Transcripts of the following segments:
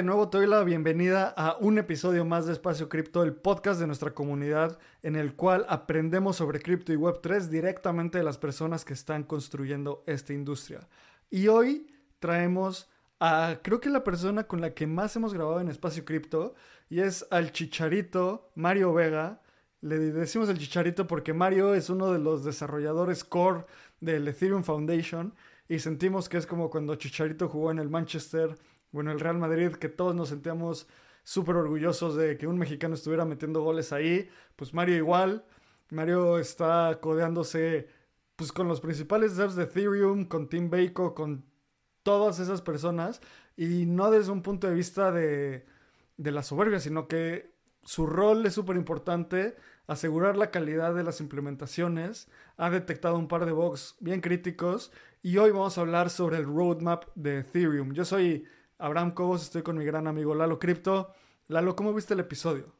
de nuevo te doy la bienvenida a un episodio más de Espacio Cripto, el podcast de nuestra comunidad en el cual aprendemos sobre cripto y Web3 directamente de las personas que están construyendo esta industria. Y hoy traemos a creo que la persona con la que más hemos grabado en Espacio Cripto y es al chicharito Mario Vega. Le decimos el chicharito porque Mario es uno de los desarrolladores core del Ethereum Foundation y sentimos que es como cuando Chicharito jugó en el Manchester bueno, el Real Madrid, que todos nos sentíamos súper orgullosos de que un mexicano estuviera metiendo goles ahí. Pues Mario igual. Mario está codeándose pues con los principales devs de Ethereum, con Tim Bako, con todas esas personas. Y no desde un punto de vista de, de la soberbia, sino que su rol es súper importante, asegurar la calidad de las implementaciones. Ha detectado un par de bugs bien críticos. Y hoy vamos a hablar sobre el roadmap de Ethereum. Yo soy Abraham Cobos, estoy con mi gran amigo Lalo Crypto. Lalo, ¿cómo viste el episodio?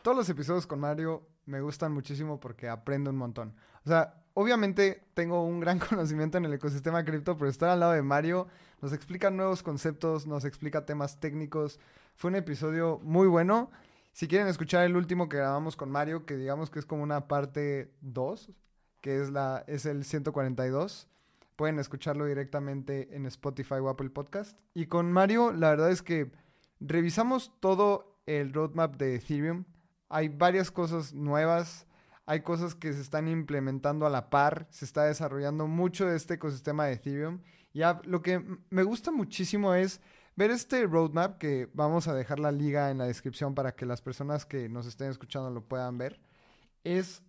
Todos los episodios con Mario me gustan muchísimo porque aprendo un montón. O sea, obviamente tengo un gran conocimiento en el ecosistema cripto, pero estar al lado de Mario nos explica nuevos conceptos, nos explica temas técnicos. Fue un episodio muy bueno. Si quieren escuchar el último que grabamos con Mario, que digamos que es como una parte 2, que es, la, es el 142, Pueden escucharlo directamente en Spotify o Apple Podcast. Y con Mario, la verdad es que revisamos todo el roadmap de Ethereum. Hay varias cosas nuevas, hay cosas que se están implementando a la par, se está desarrollando mucho este ecosistema de Ethereum. Y lo que me gusta muchísimo es ver este roadmap, que vamos a dejar la liga en la descripción para que las personas que nos estén escuchando lo puedan ver. Es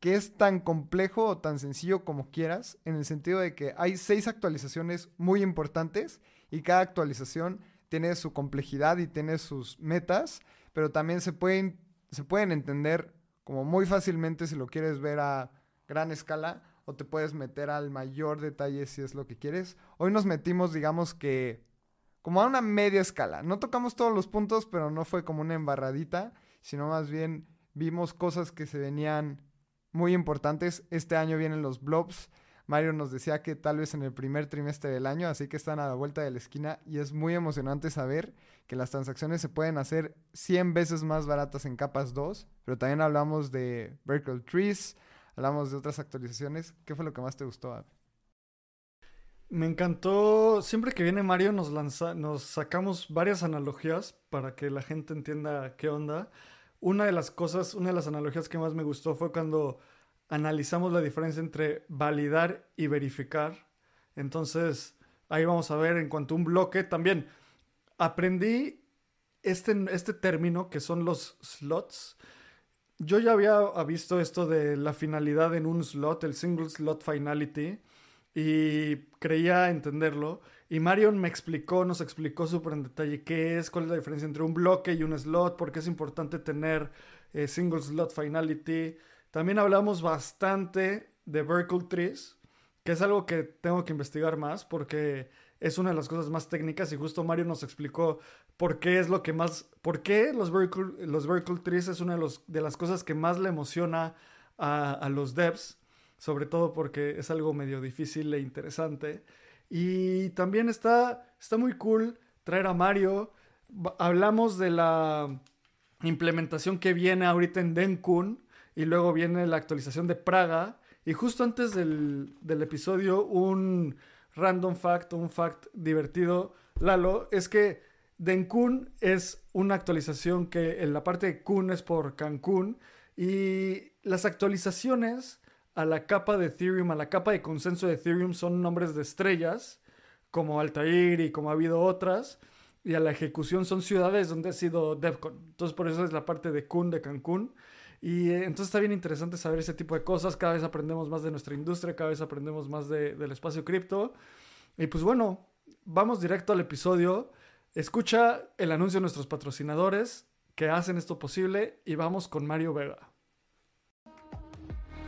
que es tan complejo o tan sencillo como quieras, en el sentido de que hay seis actualizaciones muy importantes y cada actualización tiene su complejidad y tiene sus metas, pero también se pueden, se pueden entender como muy fácilmente si lo quieres ver a gran escala o te puedes meter al mayor detalle si es lo que quieres. Hoy nos metimos, digamos que, como a una media escala. No tocamos todos los puntos, pero no fue como una embarradita, sino más bien vimos cosas que se venían muy importantes. Este año vienen los blobs. Mario nos decía que tal vez en el primer trimestre del año, así que están a la vuelta de la esquina y es muy emocionante saber que las transacciones se pueden hacer 100 veces más baratas en capas 2, pero también hablamos de Vertical Trees, hablamos de otras actualizaciones. ¿Qué fue lo que más te gustó? Me encantó, siempre que viene Mario nos lanza, nos sacamos varias analogías para que la gente entienda qué onda una de las cosas, una de las analogías que más me gustó fue cuando analizamos la diferencia entre validar y verificar. Entonces, ahí vamos a ver en cuanto a un bloque también. Aprendí este, este término que son los slots. Yo ya había visto esto de la finalidad en un slot, el single slot finality, y creía entenderlo. Y Marion me explicó, nos explicó súper en detalle qué es, cuál es la diferencia entre un bloque y un slot, por qué es importante tener eh, single slot finality. También hablamos bastante de vertical trees, que es algo que tengo que investigar más porque es una de las cosas más técnicas y justo Mario nos explicó por qué es lo que más, por qué los vertical, los vertical trees es una de, las cosas que más le emociona a los devs, sobre todo porque es algo medio difícil e interesante. Y también está, está muy cool traer a Mario. Hablamos de la implementación que viene ahorita en Denkun y luego viene la actualización de Praga. Y justo antes del, del episodio, un random fact, un fact divertido, Lalo, es que Denkun es una actualización que en la parte de Kun es por Cancún y las actualizaciones a la capa de Ethereum, a la capa de consenso de Ethereum son nombres de estrellas, como Altair y como ha habido otras, y a la ejecución son ciudades donde ha sido DevCon. Entonces por eso es la parte de Kun de Cancún. Y eh, entonces está bien interesante saber ese tipo de cosas. Cada vez aprendemos más de nuestra industria, cada vez aprendemos más del espacio cripto. Y pues bueno, vamos directo al episodio. Escucha el anuncio de nuestros patrocinadores que hacen esto posible y vamos con Mario Vega.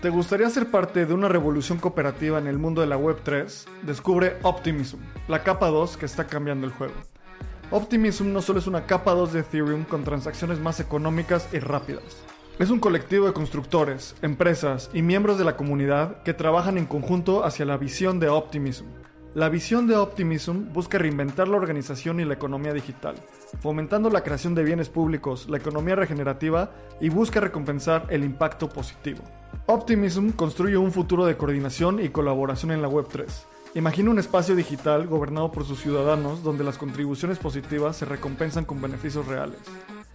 ¿Te gustaría ser parte de una revolución cooperativa en el mundo de la Web3? Descubre Optimism, la capa 2 que está cambiando el juego. Optimism no solo es una capa 2 de Ethereum con transacciones más económicas y rápidas. Es un colectivo de constructores, empresas y miembros de la comunidad que trabajan en conjunto hacia la visión de Optimism. La visión de Optimism busca reinventar la organización y la economía digital, fomentando la creación de bienes públicos, la economía regenerativa y busca recompensar el impacto positivo. Optimism construye un futuro de coordinación y colaboración en la Web3. Imagina un espacio digital gobernado por sus ciudadanos donde las contribuciones positivas se recompensan con beneficios reales.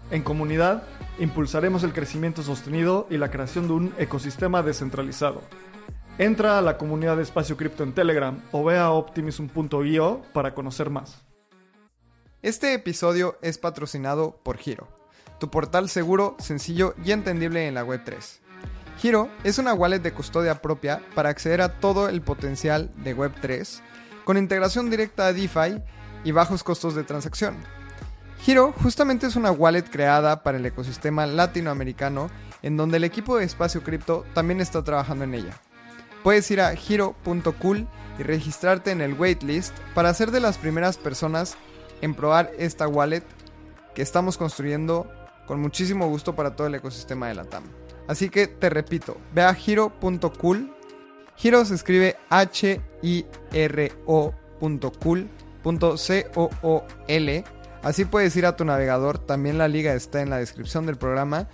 En comunidad, impulsaremos el crecimiento sostenido y la creación de un ecosistema descentralizado. Entra a la comunidad de Espacio Cripto en Telegram o ve a optimism.io para conocer más. Este episodio es patrocinado por Giro, tu portal seguro, sencillo y entendible en la Web3. Giro es una wallet de custodia propia para acceder a todo el potencial de Web3 con integración directa a DeFi y bajos costos de transacción. Giro justamente es una wallet creada para el ecosistema latinoamericano en donde el equipo de Espacio Cripto también está trabajando en ella. Puedes ir a giro.cool y registrarte en el waitlist para ser de las primeras personas en probar esta wallet que estamos construyendo con muchísimo gusto para todo el ecosistema de la TAM. Así que te repito, ve a giro.cool. Giro se escribe H-I-R-O.cool.c-o-o-l. Así puedes ir a tu navegador, también la liga está en la descripción del programa.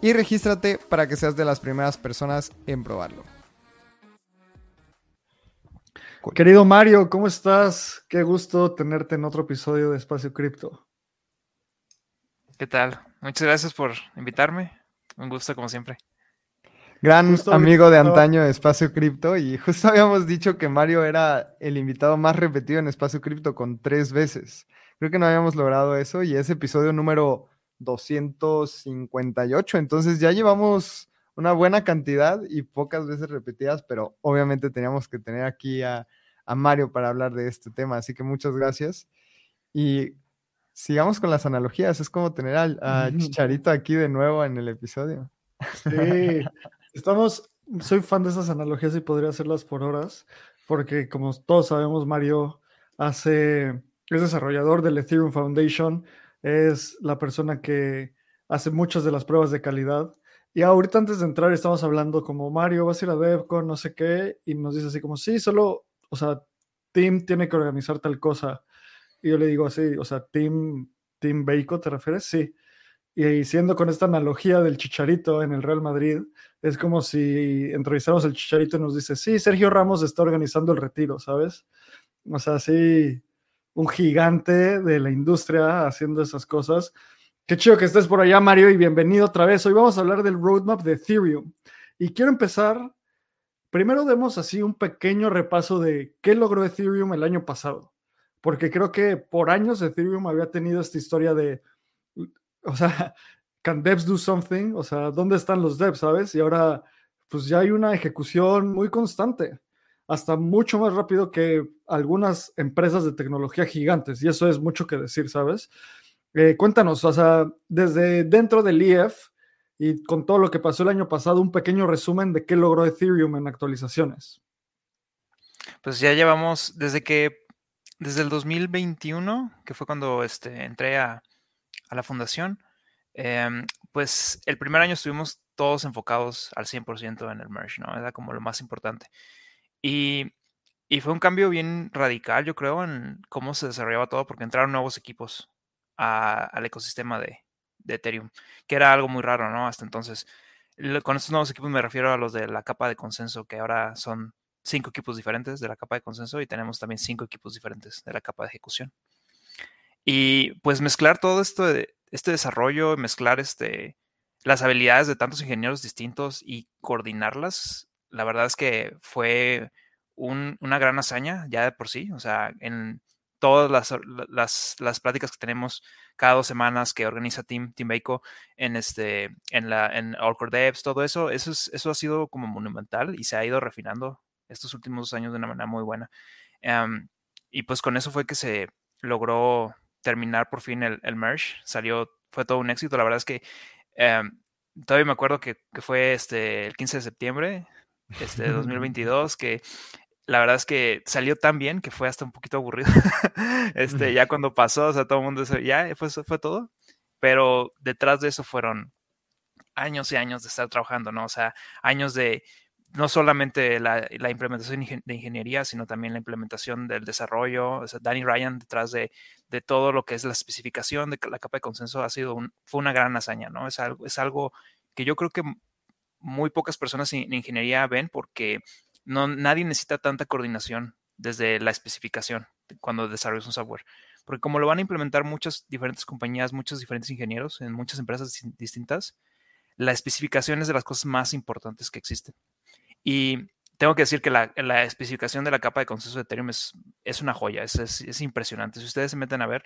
Y regístrate para que seas de las primeras personas en probarlo. Querido Mario, ¿cómo estás? Qué gusto tenerte en otro episodio de Espacio Cripto. ¿Qué tal? Muchas gracias por invitarme. Un gusto como siempre. Gran justo amigo de antaño de Espacio Cripto y justo habíamos dicho que Mario era el invitado más repetido en Espacio Cripto con tres veces. Creo que no habíamos logrado eso y es episodio número 258, entonces ya llevamos una buena cantidad y pocas veces repetidas, pero obviamente teníamos que tener aquí a, a Mario para hablar de este tema, así que muchas gracias. Y sigamos con las analogías, es como tener a, Chicharito aquí de nuevo en el episodio. Sí, estamos, soy fan de esas analogías y podría hacerlas por horas, porque como todos sabemos, Mario hace, es desarrollador del Ethereum Foundation, es la persona que hace muchas de las pruebas de calidad y ahorita antes de entrar estamos hablando como Mario, vas a ir a DevCon, no sé qué, y nos dice así como, sí, solo, o sea, Team tiene que organizar tal cosa. Y yo le digo así, o sea, Team, team Bacon, ¿te refieres? Sí. Y siendo con esta analogía del Chicharito en el Real Madrid, es como si entrevistáramos al Chicharito y nos dice, sí, Sergio Ramos está organizando el retiro, ¿sabes? O sea, sí, un gigante de la industria haciendo esas cosas. Qué chido que estés por allá, Mario, y bienvenido otra vez. Hoy vamos a hablar del roadmap de Ethereum. Y quiero empezar, primero demos así un pequeño repaso de qué logró Ethereum el año pasado. Porque creo que por años Ethereum había tenido esta historia de, o sea, can devs do something? O sea, ¿dónde están los devs, sabes? Y ahora, pues ya hay una ejecución muy constante, hasta mucho más rápido que algunas empresas de tecnología gigantes. Y eso es mucho que decir, ¿sabes? Eh, cuéntanos, o sea, desde dentro del IEF y con todo lo que pasó el año pasado, un pequeño resumen de qué logró Ethereum en actualizaciones. Pues ya llevamos desde que, desde el 2021, que fue cuando este, entré a, la fundación, em, pues el primer año estuvimos todos enfocados al 100% en el merge, ¿no? Era como lo más importante. Y, y fue un cambio bien radical, yo creo, en cómo se desarrollaba todo, porque entraron nuevos equipos al ecosistema de, Ethereum, que era algo muy raro, ¿no? Hasta entonces. Con estos nuevos equipos me refiero a los de la capa de consenso, que ahora son cinco equipos diferentes de la capa de consenso y tenemos también cinco equipos diferentes de la capa de ejecución. Y pues mezclar todo esto de, este desarrollo, mezclar este, las habilidades de tantos ingenieros distintos y coordinarlas, la verdad es que fue una gran hazaña ya de por sí. O sea, en todas las, las, pláticas que tenemos cada dos semanas que organiza Team, Team Baco en, este, en, la, en Allcore Devs, todo eso, eso, es, eso ha sido como monumental y se ha ido refinando estos últimos dos años de una manera muy buena. Em, y pues con eso fue que se logró terminar por fin el, el merge. Salió, fue todo un éxito. La verdad es que em, todavía me acuerdo que, que, fue este, el 15 de septiembre este, de 2022, que la verdad es que salió tan bien que fue hasta un poquito aburrido. este, ya cuando pasó, o sea, todo el mundo ya, fue, fue todo. Pero detrás de eso fueron años y años de estar trabajando, ¿no? O sea, años de no solamente la, implementación de ingeniería, sino también la implementación del desarrollo. Danny Ryan detrás de, de, todo lo que es la especificación de la capa de consenso ha sido un, fue una gran hazaña, ¿no? Es algo, es algo que yo creo que muy pocas personas en ingeniería ven porque no, nadie necesita tanta coordinación desde la especificación cuando desarrollas un software. Porque como lo van a implementar muchas diferentes compañías, muchos diferentes ingenieros en muchas empresas distintas, la especificación es de las cosas más importantes que existen. Y tengo que decir que la, especificación de la capa de consenso de Ethereum es, es una joya, es, es, impresionante. Si ustedes se meten a ver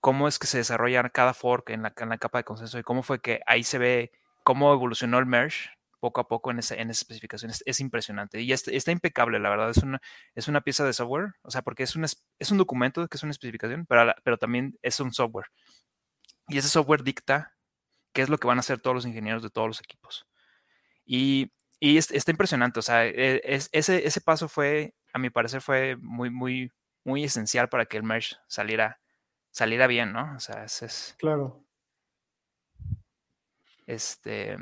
cómo es que se desarrolla cada fork en la, en la capa de consenso y cómo fue que ahí se ve cómo evolucionó el merge poco a poco en esa, en especificación. Es, impresionante y está, impecable, la verdad. Es una, es una pieza de software, o sea, porque es un, es un documento que es una especificación, pero, pero también es un software. Y ese software dicta qué es lo que van a hacer todos los ingenieros de todos los equipos. Y, y está impresionante, o sea, e, ese, ese paso fue, a mi parecer, fue muy, muy, muy esencial para que el merge saliera, saliera bien, ¿no? O sea, ese es... Claro. Este,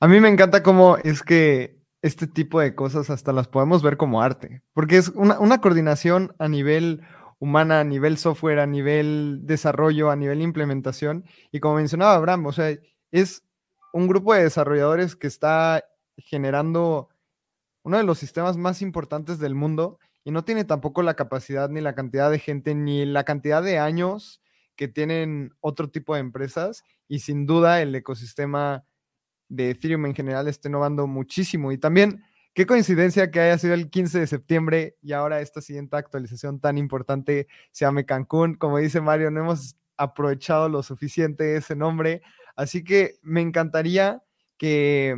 a mí me encanta cómo es que este tipo de cosas hasta las podemos ver como arte, porque es una, coordinación a nivel humana, a nivel software, a nivel desarrollo, a nivel implementación. Y como mencionaba Abraham, o sea, es un grupo de desarrolladores que está generando uno de los sistemas más importantes del mundo y no tiene tampoco la capacidad ni la cantidad de gente ni la cantidad de años que tienen otro tipo de empresas y sin duda el ecosistema de Ethereum en general está innovando muchísimo. Y también, qué coincidencia que haya sido el 15 de septiembre y ahora esta siguiente actualización tan importante se llame Cancún. Como dice Mario, no hemos aprovechado lo suficiente ese nombre. Así que me encantaría que,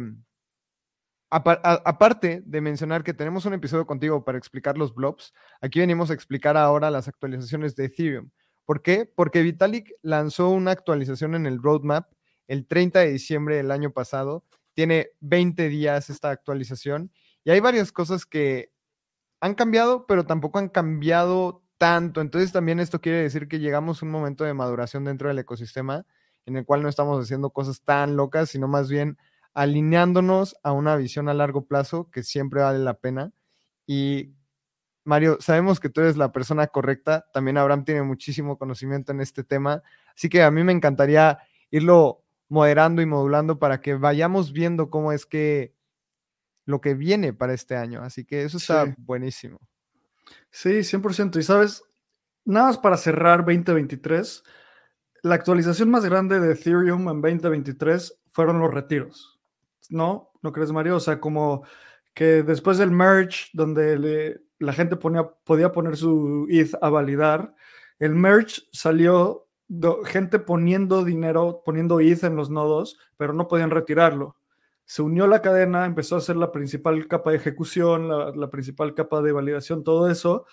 aparte de mencionar que tenemos un episodio contigo para explicar los blobs, aquí venimos a explicar ahora las actualizaciones de Ethereum. ¿Por qué? Porque Vitalik lanzó una actualización en el roadmap el 30 de diciembre del año pasado. Tiene 20 días esta actualización y hay varias cosas que han cambiado, pero tampoco han cambiado tanto. Entonces también esto quiere decir que llegamos a un momento de maduración dentro del ecosistema en el cual no estamos haciendo cosas tan locas, sino más bien alineándonos a una visión a largo plazo que siempre vale la pena. Y Mario, sabemos que tú eres la persona correcta. También Abraham tiene muchísimo conocimiento en este tema. Así que a mí me encantaría irlo moderando y modulando para que vayamos viendo cómo es que lo que viene para este año. Así que eso está buenísimo. Sí, 100%. Y sabes, nada más para cerrar 2023, la actualización más grande de Ethereum en 2023 fueron los retiros. ¿No? ¿No crees, Mario? O sea, como que después del merge, donde le, la gente ponía, podía poner su ETH a validar. El merge salió gente poniendo dinero, poniendo ETH en los nodos, pero no podían retirarlo. Se unió la cadena, empezó a ser la principal capa de ejecución, la, principal capa de validación, todo eso,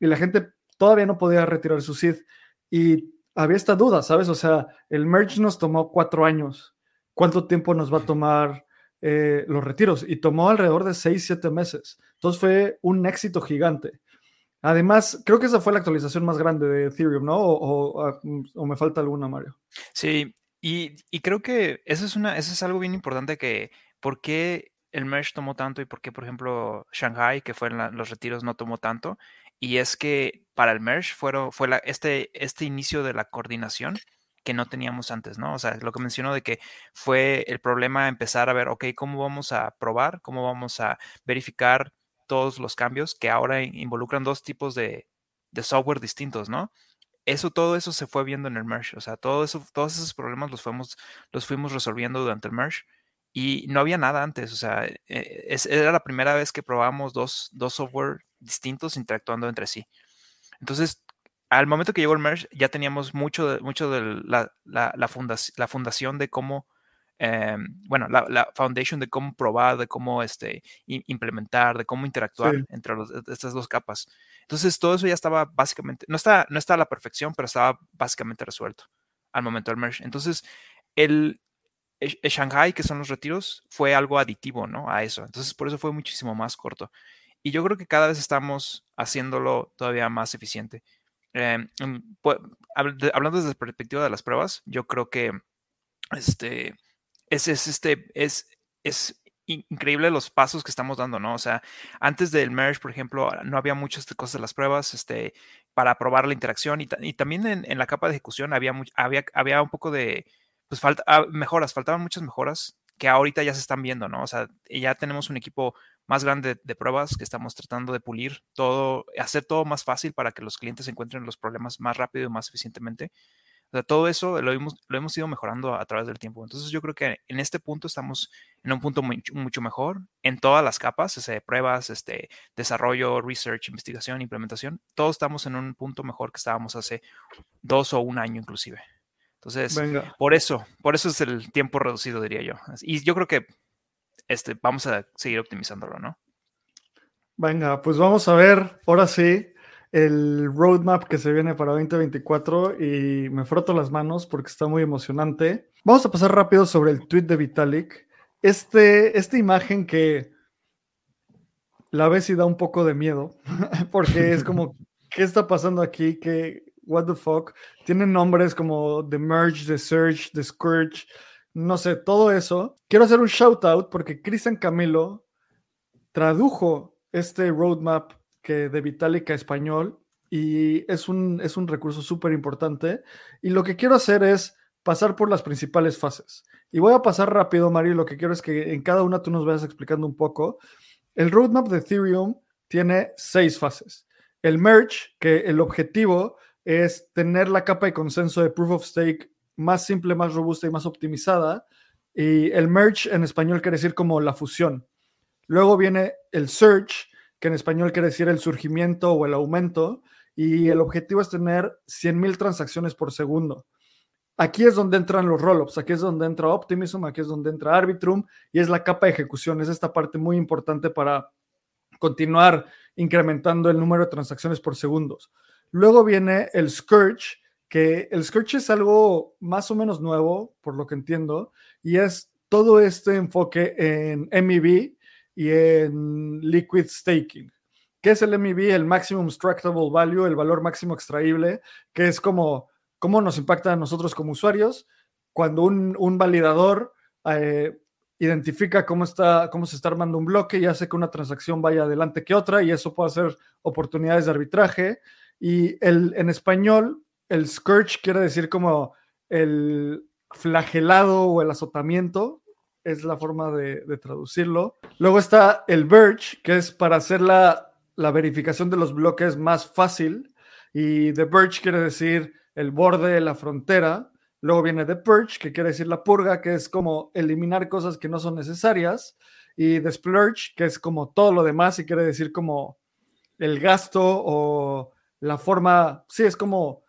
y la gente todavía no podía retirar su ETH. Y había esta duda, ¿sabes? O sea, el merge nos tomó cuatro años. ¿Cuánto tiempo nos va a tomar eh, los retiros? Y tomó alrededor de seis, siete meses. Entonces fue un éxito gigante. Además, creo que esa fue la actualización más grande de Ethereum, ¿no? O, ah, mm, me falta alguna, Mario. Sí, y, creo que eso es, una, eso es algo bien importante que, ¿por qué el merge tomó tanto y por qué, por ejemplo, Shanghai, que fueron los retiros, no tomó tanto? Y es que para el merge fueron, fue la, este, este inicio de la coordinación que no teníamos antes, ¿no? O sea, lo que mencionó de que fue el problema empezar a ver, ok, ¿cómo vamos a probar? ¿Cómo vamos a verificar? Todos los cambios que ahora involucran dos tipos de, de software distintos, ¿no? Eso, todo eso se fue viendo en el merge. O sea, todo eso, todos esos problemas los fuimos, los fuimos resolviendo durante el merge. Y no había nada antes. O sea, e, era la primera vez que probábamos dos, dos software distintos interactuando entre sí. Entonces, al momento que llegó el merge, ya teníamos mucho mucho de la, la, la, fundación de cómo, em, bueno, la, foundation de cómo probar, de cómo este, implementar, de cómo interactuar entre estas dos capas. Entonces, todo eso ya estaba básicamente, no está, no está a la perfección, pero estaba básicamente resuelto al momento del merge. Entonces, el, el, Shanghai, que son los retiros, fue algo aditivo, ¿no? A eso. Entonces, por eso fue muchísimo más corto. Y yo creo que cada vez estamos haciéndolo todavía más eficiente. Em, mm, hablando desde la perspectiva de las pruebas, yo creo que este, es, es, este, es, es increíble los pasos que estamos dando, ¿no? O sea, antes del merge, por ejemplo, no había muchas cosas de las pruebas este, para probar la interacción y, también en, la capa de ejecución había, había, había un poco de, pues falta, ah, mejoras, faltaban muchas mejoras que ahorita ya se están viendo, ¿no? O sea, ya tenemos un equipo más grande de pruebas que estamos tratando de pulir todo, hacer todo más fácil para que los clientes encuentren los problemas más rápido y más eficientemente. O sea, todo eso lo hemos, lo hemos ido mejorando a, través del tiempo. Entonces yo creo que en este punto estamos en un punto mucho, mejor en todas las capas, ese, pruebas, este, desarrollo, research, investigación, implementación. Todos estamos en un punto mejor que estábamos hace dos o un año inclusive. Entonces, por eso, por eso es el tiempo reducido, diría yo. Y yo creo que este, vamos a seguir optimizándolo, ¿no? Venga, pues vamos a ver, ahora sí, el roadmap que se viene para 2024 y me froto las manos porque está muy emocionante. Vamos a pasar rápido sobre el tweet de Vitalik. Este, esta imagen que la ves y da un poco de miedo porque es como, ¿qué está pasando aquí? ¿Qué, what the fuck? Tienen nombres como The Merge, The Surge, The Scourge, no sé, todo eso. Quiero hacer un shout out porque Cristian Camilo tradujo este roadmap que de Vitalik a español y es un, es un recurso súper importante. Y lo que quiero hacer es pasar por las principales fases. Y voy a pasar rápido, Mario, lo que quiero es que en cada una tú nos vayas explicando un poco. El roadmap de Ethereum tiene seis fases. El merge, que el objetivo es tener la capa de consenso de proof of stake más simple, más robusta y más optimizada. Y el merge en español quiere decir como la fusión. Luego viene el surge, que en español quiere decir el surgimiento o el aumento, y el objetivo es tener 100.000 transacciones por segundo. Aquí es donde entran los rollups, aquí es donde entra Optimism, aquí es donde entra Arbitrum, y es la capa de ejecución, es esta parte muy importante para continuar incrementando el número de transacciones por segundos. Luego viene el Scourge, que el Scourge es algo más o menos nuevo, por lo que entiendo, y es todo este enfoque en MEV y en Liquid Staking. ¿Qué es el MEV? El Maximum Extractable Value, el valor máximo extraíble, que es como cómo nos impacta a nosotros como usuarios cuando un, validador eh, identifica cómo, está, cómo se está armando un bloque y hace que una transacción vaya adelante que otra, y eso puede ser oportunidades de arbitraje. Y el, en español, el scourge quiere decir como el flagelado o el azotamiento, es la forma de, traducirlo. Luego está el verge, que es para hacer la, la, verificación de los bloques más fácil. Y the verge quiere decir el borde, la frontera. Luego viene the purge, que quiere decir la purga, que es como eliminar cosas que no son necesarias. Y the splurge, que es como todo lo demás y quiere decir como el gasto o la forma, sí, es como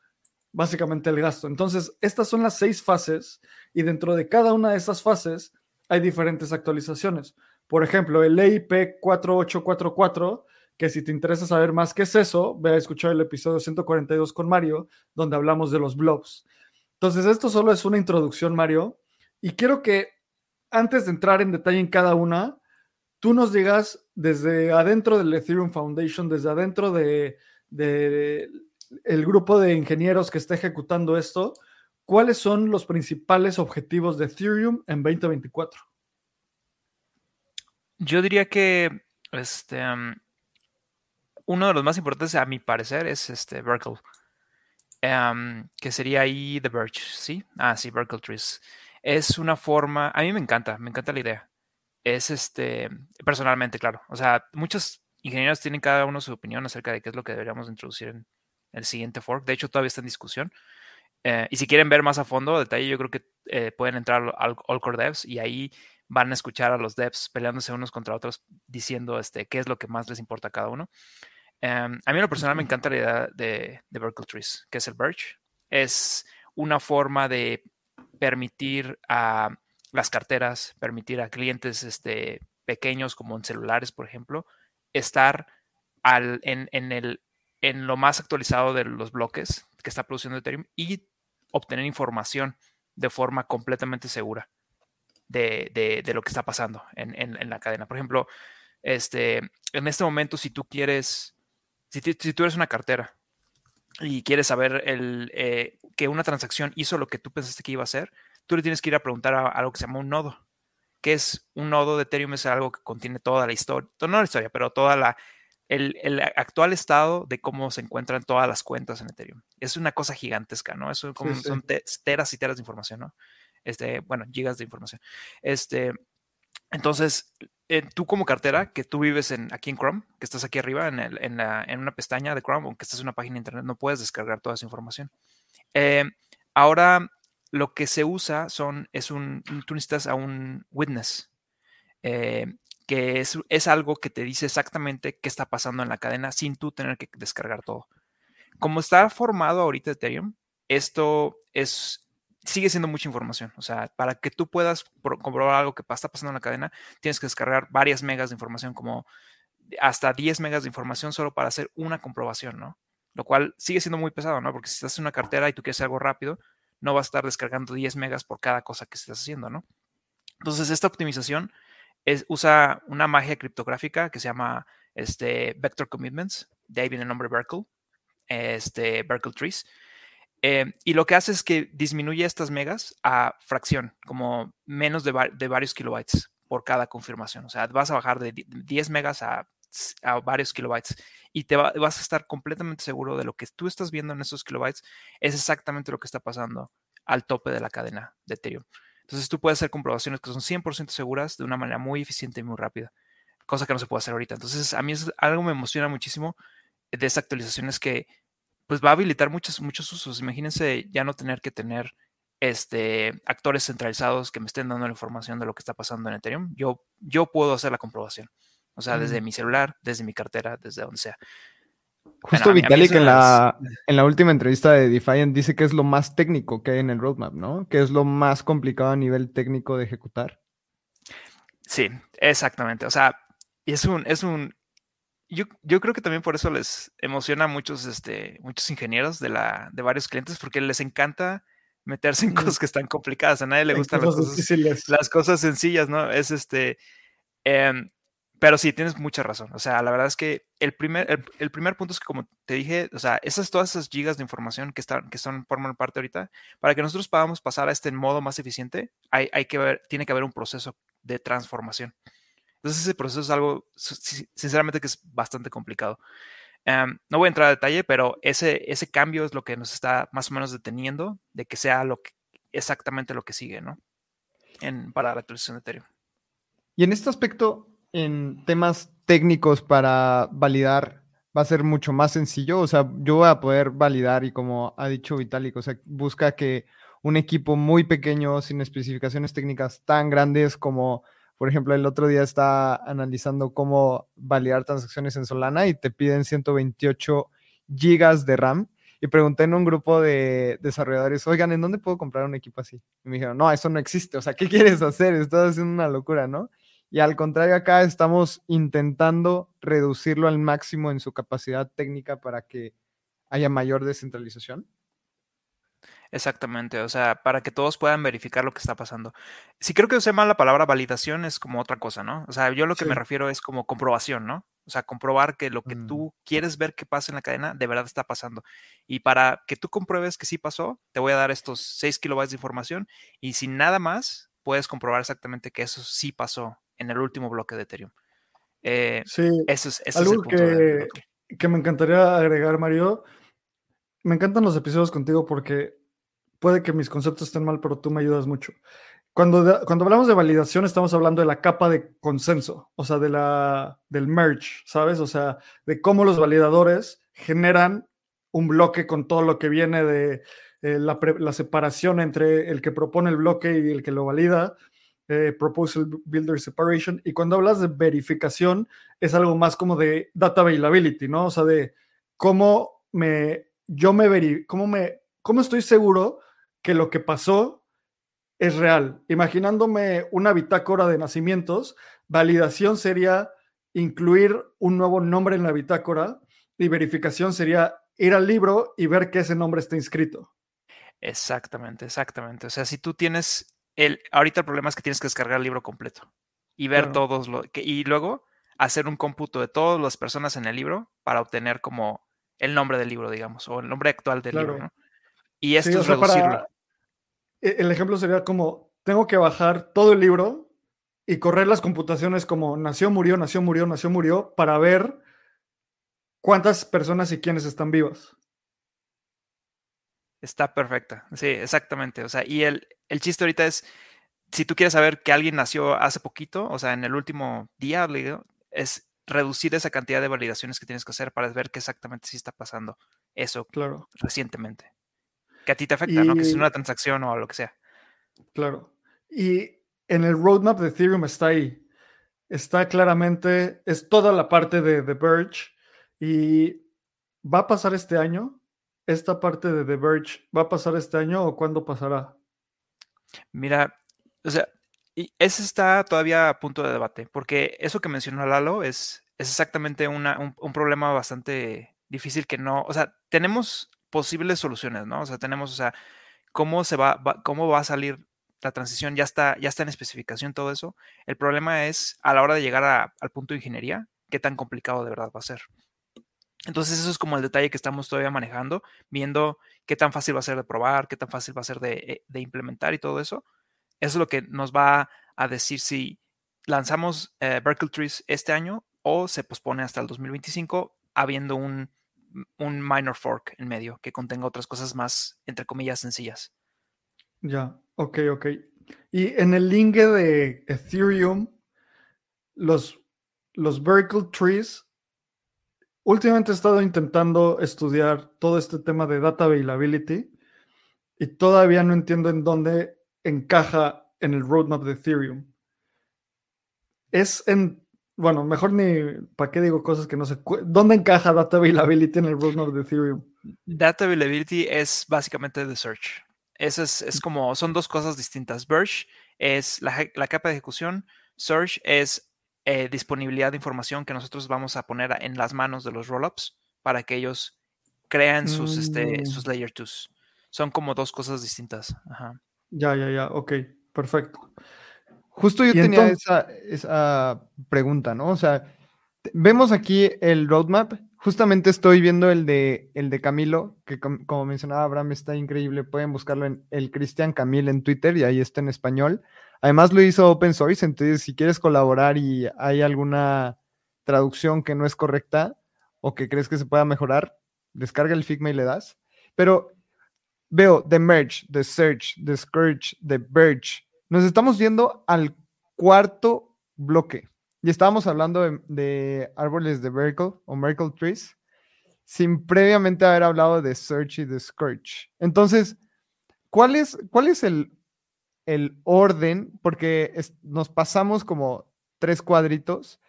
básicamente el gasto. Entonces, estas son las seis fases y dentro de cada una de estas fases hay diferentes actualizaciones. Por ejemplo, el EIP 4844, que si te interesa saber más qué es eso, ve a escuchar el episodio 142 con Mario, donde hablamos de los blobs. Entonces, esto solo es una introducción, Mario, y quiero que antes de entrar en detalle en cada una, tú nos digas desde adentro del Ethereum Foundation, desde adentro de, de el grupo de ingenieros que está ejecutando esto, ¿cuáles son los principales objetivos de Ethereum en 2024? Yo diría que este, uno de los más importantes, a mi parecer, es este Berkeley, que sería ahí The Birch, ¿sí? Ah, sí, Berkeley Trees. Es una forma, a mí me encanta, me encanta la idea. Es este, personalmente, claro. O sea, muchos ingenieros tienen cada uno su opinión acerca de qué es lo que deberíamos introducir en, el siguiente fork. De hecho, todavía está en discusión. Eh, y si quieren ver más a fondo detalle, yo creo que eh, pueden entrar al Allcore Devs y ahí van a escuchar a los devs peleándose unos contra otros, diciendo este, qué es lo que más les importa a cada uno. Em, a mí en lo personal me encanta la idea de, de Berkeley Trees, que es el Birch. Es una forma de permitir a las carteras, permitir a clientes este, pequeños como en celulares, por ejemplo, estar al, en, en, el, en lo más actualizado de los bloques que está produciendo Ethereum y obtener información de forma completamente segura de, de, lo que está pasando en, en, la cadena. Por ejemplo, este, en este momento, si tú quieres, si, tú eres una cartera y quieres saber el, eh, que una transacción hizo lo que tú pensaste que iba a hacer, tú le tienes que ir a preguntar a algo que se llama un nodo. ¿Qué es un nodo de Ethereum? Es algo que contiene toda la historia, no la historia, pero toda la, el, el, actual estado de cómo se encuentran todas las cuentas en Ethereum. Es una cosa gigantesca, ¿no? Eso como, son teras y teras de información, ¿no? Este, bueno, gigas de información. Este, entonces, eh, tú como cartera, que tú vives en, aquí en Chrome, que estás aquí arriba en, el, en, la, en, una pestaña de Chrome, aunque estés en una página de internet, no puedes descargar toda esa información. Eh, ahora, lo que se usa son, es un, tú necesitas a un witness, eh, que es, es, algo que te dice exactamente qué está pasando en la cadena sin tú tener que descargar todo. Como está formado ahorita Ethereum, esto es, sigue siendo mucha información. O sea, para que tú puedas comprobar algo que está pasando en la cadena, tienes que descargar varias megas de información, como hasta 10 megas de información solo para hacer una comprobación, ¿no? Lo cual sigue siendo muy pesado, ¿no? Porque si estás en una cartera y tú quieres hacer algo rápido, no vas a estar descargando 10 megas por cada cosa que estés haciendo, ¿no? Entonces, esta optimización usa una magia criptográfica que se llama este, Vector Commitments, de ahí viene el nombre Berkel, este, Berkel Trees, eh, y lo que hace es que disminuye estas megas a fracción, como menos de, varios kilobytes por cada confirmación. O sea, vas a bajar de 10 megas a, varios kilobytes y te vas a estar completamente seguro de lo que tú estás viendo en esos kilobytes es exactamente lo que está pasando al tope de la cadena de Ethereum. Entonces tú puedes hacer comprobaciones que son 100% seguras de una manera muy eficiente y muy rápida, cosa que no se puede hacer ahorita. Entonces a mí es algo me emociona muchísimo de esta actualización es que pues va a habilitar muchos, muchos usos. Imagínense ya no tener que tener este, actores centralizados que me estén dando la información de lo que está pasando en Ethereum. Yo, yo puedo hacer la comprobación. O sea, desde mi celular, desde mi cartera, desde donde sea. Justo Vitalik en la, en la última entrevista de Defiant dice que es lo más técnico que hay en el roadmap, ¿no? Que es lo más complicado a nivel técnico de ejecutar. Sí, exactamente. O sea, es un, es un, yo, creo que también por eso les emociona a muchos, este, muchos ingenieros de, la, de varios clientes, porque les encanta meterse en cosas que están complicadas. A nadie le gustan las cosas, las cosas sencillas, ¿no? Es este. Em, pero sí, tienes mucha razón. O sea, la verdad es que el primer, el, primer punto es que, como te dije, o sea, esas, todas esas gigas de información que están, que son, forman parte ahorita, para que nosotros podamos pasar a este modo más eficiente, hay, hay que ver, tiene que haber un proceso de transformación. Entonces ese proceso es algo, sinceramente, que es bastante complicado. Em, no voy a entrar a detalle, pero ese, ese cambio es lo que nos está más o menos deteniendo de que sea lo que, exactamente lo que sigue, ¿no? En, para la actualización de Ethereum. Y en este aspecto, en temas técnicos para validar, va a ser mucho más sencillo. O sea, yo voy a poder validar y como ha dicho Vitalik, o sea, busca que un equipo muy pequeño, sin especificaciones técnicas tan grandes como por ejemplo, el otro día está analizando cómo validar transacciones en Solana y te piden 128 gigas de RAM. Y pregunté en un grupo de desarrolladores, oigan, ¿en dónde puedo comprar un equipo así? Y me dijeron, no, eso no existe. O sea, ¿qué quieres hacer? Estás haciendo una locura, ¿no? Y al contrario, acá estamos intentando reducirlo al máximo en su capacidad técnica para que haya mayor descentralización. Exactamente, o sea, para que todos puedan verificar lo que está pasando. Si creo que usé mal la palabra validación, es como otra cosa, ¿no? O sea, yo lo que me refiero es como comprobación, ¿no? O sea, comprobar que lo que mm. tú quieres ver que pasa en la cadena de verdad está pasando. Y para que tú compruebes que sí pasó, te voy a dar estos 6 kilobytes de información y sin nada más, puedes comprobar exactamente que eso sí pasó en el último bloque de Ethereum. Eh, sí, eso es, algo que, que me encantaría agregar, Mario. Me encantan los episodios contigo porque puede que mis conceptos estén mal, pero tú me ayudas mucho. Cuando, cuando hablamos de validación, estamos hablando de la capa de consenso, o sea, de la, del merge, ¿sabes? O sea, de cómo los validadores generan un bloque con todo lo que viene de eh, la, la, separación entre el que propone el bloque y el que lo valida, eh, Proposal Builder Separation. Y cuando hablas de verificación, es algo más como de data availability, ¿no? O sea, de cómo me, yo me veri cómo me, cómo estoy seguro que lo que pasó es real. Imaginándome una bitácora de nacimientos, validación sería incluir un nuevo nombre en la bitácora y verificación sería ir al libro y ver que ese nombre está inscrito. Exactamente, exactamente. O sea, si tú tienes el, ahorita el problema es que tienes que descargar el libro completo y ver todos los, y luego hacer un cómputo de todas las personas en el libro para obtener como el nombre del libro, digamos, o el nombre actual del libro, ¿no? Y esto es reducirlo. E, el ejemplo sería como, tengo que bajar todo el libro y correr las computaciones como nació, murió, nació, murió, nació, murió, para ver cuántas personas y quiénes están vivas. Está perfecta, sí, exactamente. O sea, y el, el chiste ahorita es, si tú quieres saber que alguien nació hace poquito, o sea, en el último día, es reducir esa cantidad de validaciones que tienes que hacer para ver qué exactamente sí está pasando eso claro. recientemente. Que a ti te afecta, ¿no? Que es una transacción o lo que sea. Claro. Y en el roadmap de Ethereum está ahí. Está claramente, es toda la parte de The Verge y va a pasar este año esta parte de The Verge va a pasar este año o cuándo pasará? Mira, o sea, y ese está todavía a punto de debate, porque eso que mencionó Lalo es, es exactamente una, un, problema bastante difícil que no, o sea, tenemos posibles soluciones, ¿no? O sea, tenemos, o sea, cómo se va, cómo va a salir la transición, ya está, ya está en especificación todo eso. El problema es a la hora de llegar al punto de ingeniería, qué tan complicado de verdad va a ser. Entonces eso es como el detalle que estamos todavía manejando, viendo qué tan fácil va a ser de probar, qué tan fácil va a ser de, eh, implementar y todo eso. Eso es lo que nos va a decir si lanzamos eh, Berkeley Trees este año o se pospone hasta el 2025 habiendo un, un minor fork en medio que contenga otras cosas más, entre comillas, sencillas. Ya, ok, ok. Y en el link de Ethereum, los, los Berkeley Trees últimamente he estado intentando estudiar todo este tema de data availability y todavía no entiendo en dónde encaja en el roadmap de Ethereum. Es en, bueno, mejor ni, ¿para qué digo cosas que no sé? ¿Dónde encaja data availability en el roadmap de Ethereum? Data availability es básicamente the search. Eso es, es como, son dos cosas distintas. Birch es la, la capa de ejecución, Search es eh, disponibilidad de información que nosotros vamos a poner en las manos de los rollups para que ellos crean sus, este, mm. sus layer 2. Son como dos cosas distintas. Ya, ya, ya, ok, perfecto. Justo yo tenía esa, esa pregunta, ¿no? O sea, vemos aquí el roadmap. Justamente estoy viendo el de, el de Camilo, que como mencionaba Abraham, está increíble. Pueden buscarlo en el Cristian Camil en Twitter y ahí está en español. Además lo hizo open source, entonces si quieres colaborar y hay alguna traducción que no es correcta o que crees que se pueda mejorar, descarga el Figma y le das. Pero veo The Merge, The Search, The Scourge, The Verge. Nos estamos yendo al cuarto bloque. Y estábamos hablando de, árboles de Miracle o Miracle Trees sin previamente haber hablado de Search y de Scourge. Entonces, ¿cuál es, cuál es el el orden, porque nos pasamos como tres cuadritos.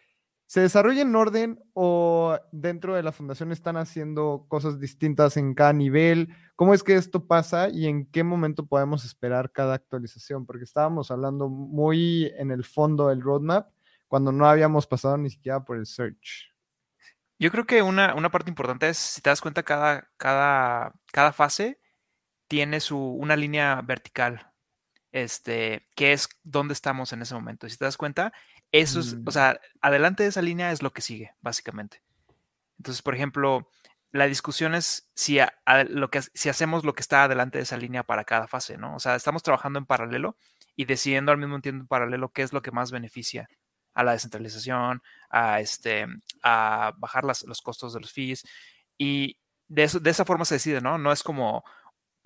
¿Se desarrolla en orden o dentro de la fundación están haciendo cosas distintas en cada nivel? ¿Cómo es que esto pasa y en qué momento podemos esperar cada actualización? Porque estábamos hablando muy en el fondo del roadmap cuando no habíamos pasado ni siquiera por el search. Yo creo que una, parte importante es, si te das cuenta, cada, cada, cada fase tiene su, una línea vertical este, que es dónde estamos en ese momento. Si te das cuenta, eso es, o mm. sea, adelante de esa línea es lo que sigue, básicamente. Entonces, por ejemplo, la discusión es si, lo que, si hacemos lo que está adelante de esa línea para cada fase, ¿no? O sea, estamos trabajando en paralelo y decidiendo al mismo tiempo en paralelo qué es lo que más beneficia a la descentralización, a, este, a bajar los costos de los fees. Y de, eso, de esa forma se decide, ¿no? No es como,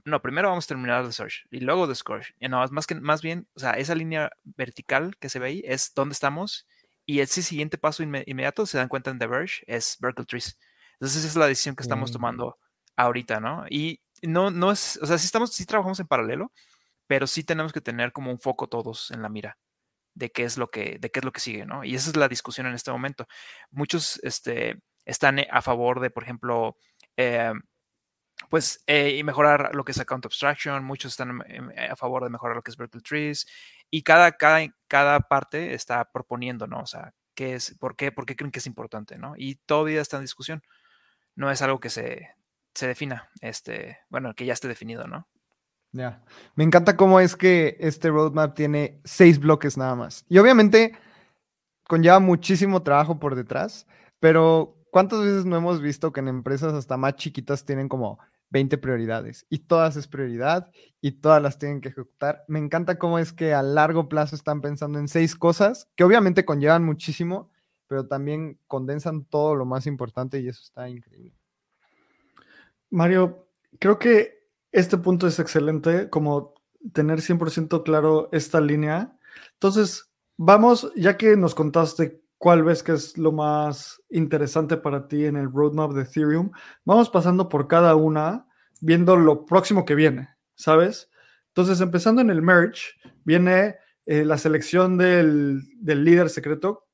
no, primero vamos a terminar de search y luego de scourge. Y no, más, que, más bien, o sea, esa línea vertical que se ve ahí es dónde estamos y ese siguiente paso inmediato, se dan cuenta en The Verge, es Berkeley Trees. Entonces esa es la decisión que estamos tomando ahorita, ¿no? Y no, no es, o sea, sí estamos, sí trabajamos en paralelo, pero sí tenemos que tener como un foco todos en la mira de qué es lo que, de qué es lo que sigue, ¿no? Y esa es la discusión en este momento. Muchos este, están a favor de, por ejemplo, eh, pues eh, mejorar lo que es account abstraction, muchos están a favor de mejorar lo que es virtual trees, y cada, cada, cada parte está proponiendo, ¿no? O sea, ¿qué es, por qué, por qué creen que es importante, ¿no? Y todavía está en discusión. No es algo que se, se defina, este, bueno, que ya esté definido, ¿no? Ya. Me encanta cómo es que este roadmap tiene seis bloques nada más. Y obviamente conlleva muchísimo trabajo por detrás, pero ¿cuántas veces no hemos visto que en empresas hasta más chiquitas tienen como 20 prioridades y todas es prioridad y todas las tienen que ejecutar? Me encanta cómo es que a largo plazo están pensando en seis cosas que obviamente conllevan muchísimo, pero también condensan todo lo más importante y eso está increíble. Mario, creo que este punto es excelente, como tener 100% claro esta línea. Entonces, vamos, ya que nos contaste cuál ves que es lo más interesante para ti en el roadmap de Ethereum, vamos pasando por cada una, viendo lo próximo que viene, ¿sabes? Entonces, empezando en el merge, viene eh, la selección del, del líder secreto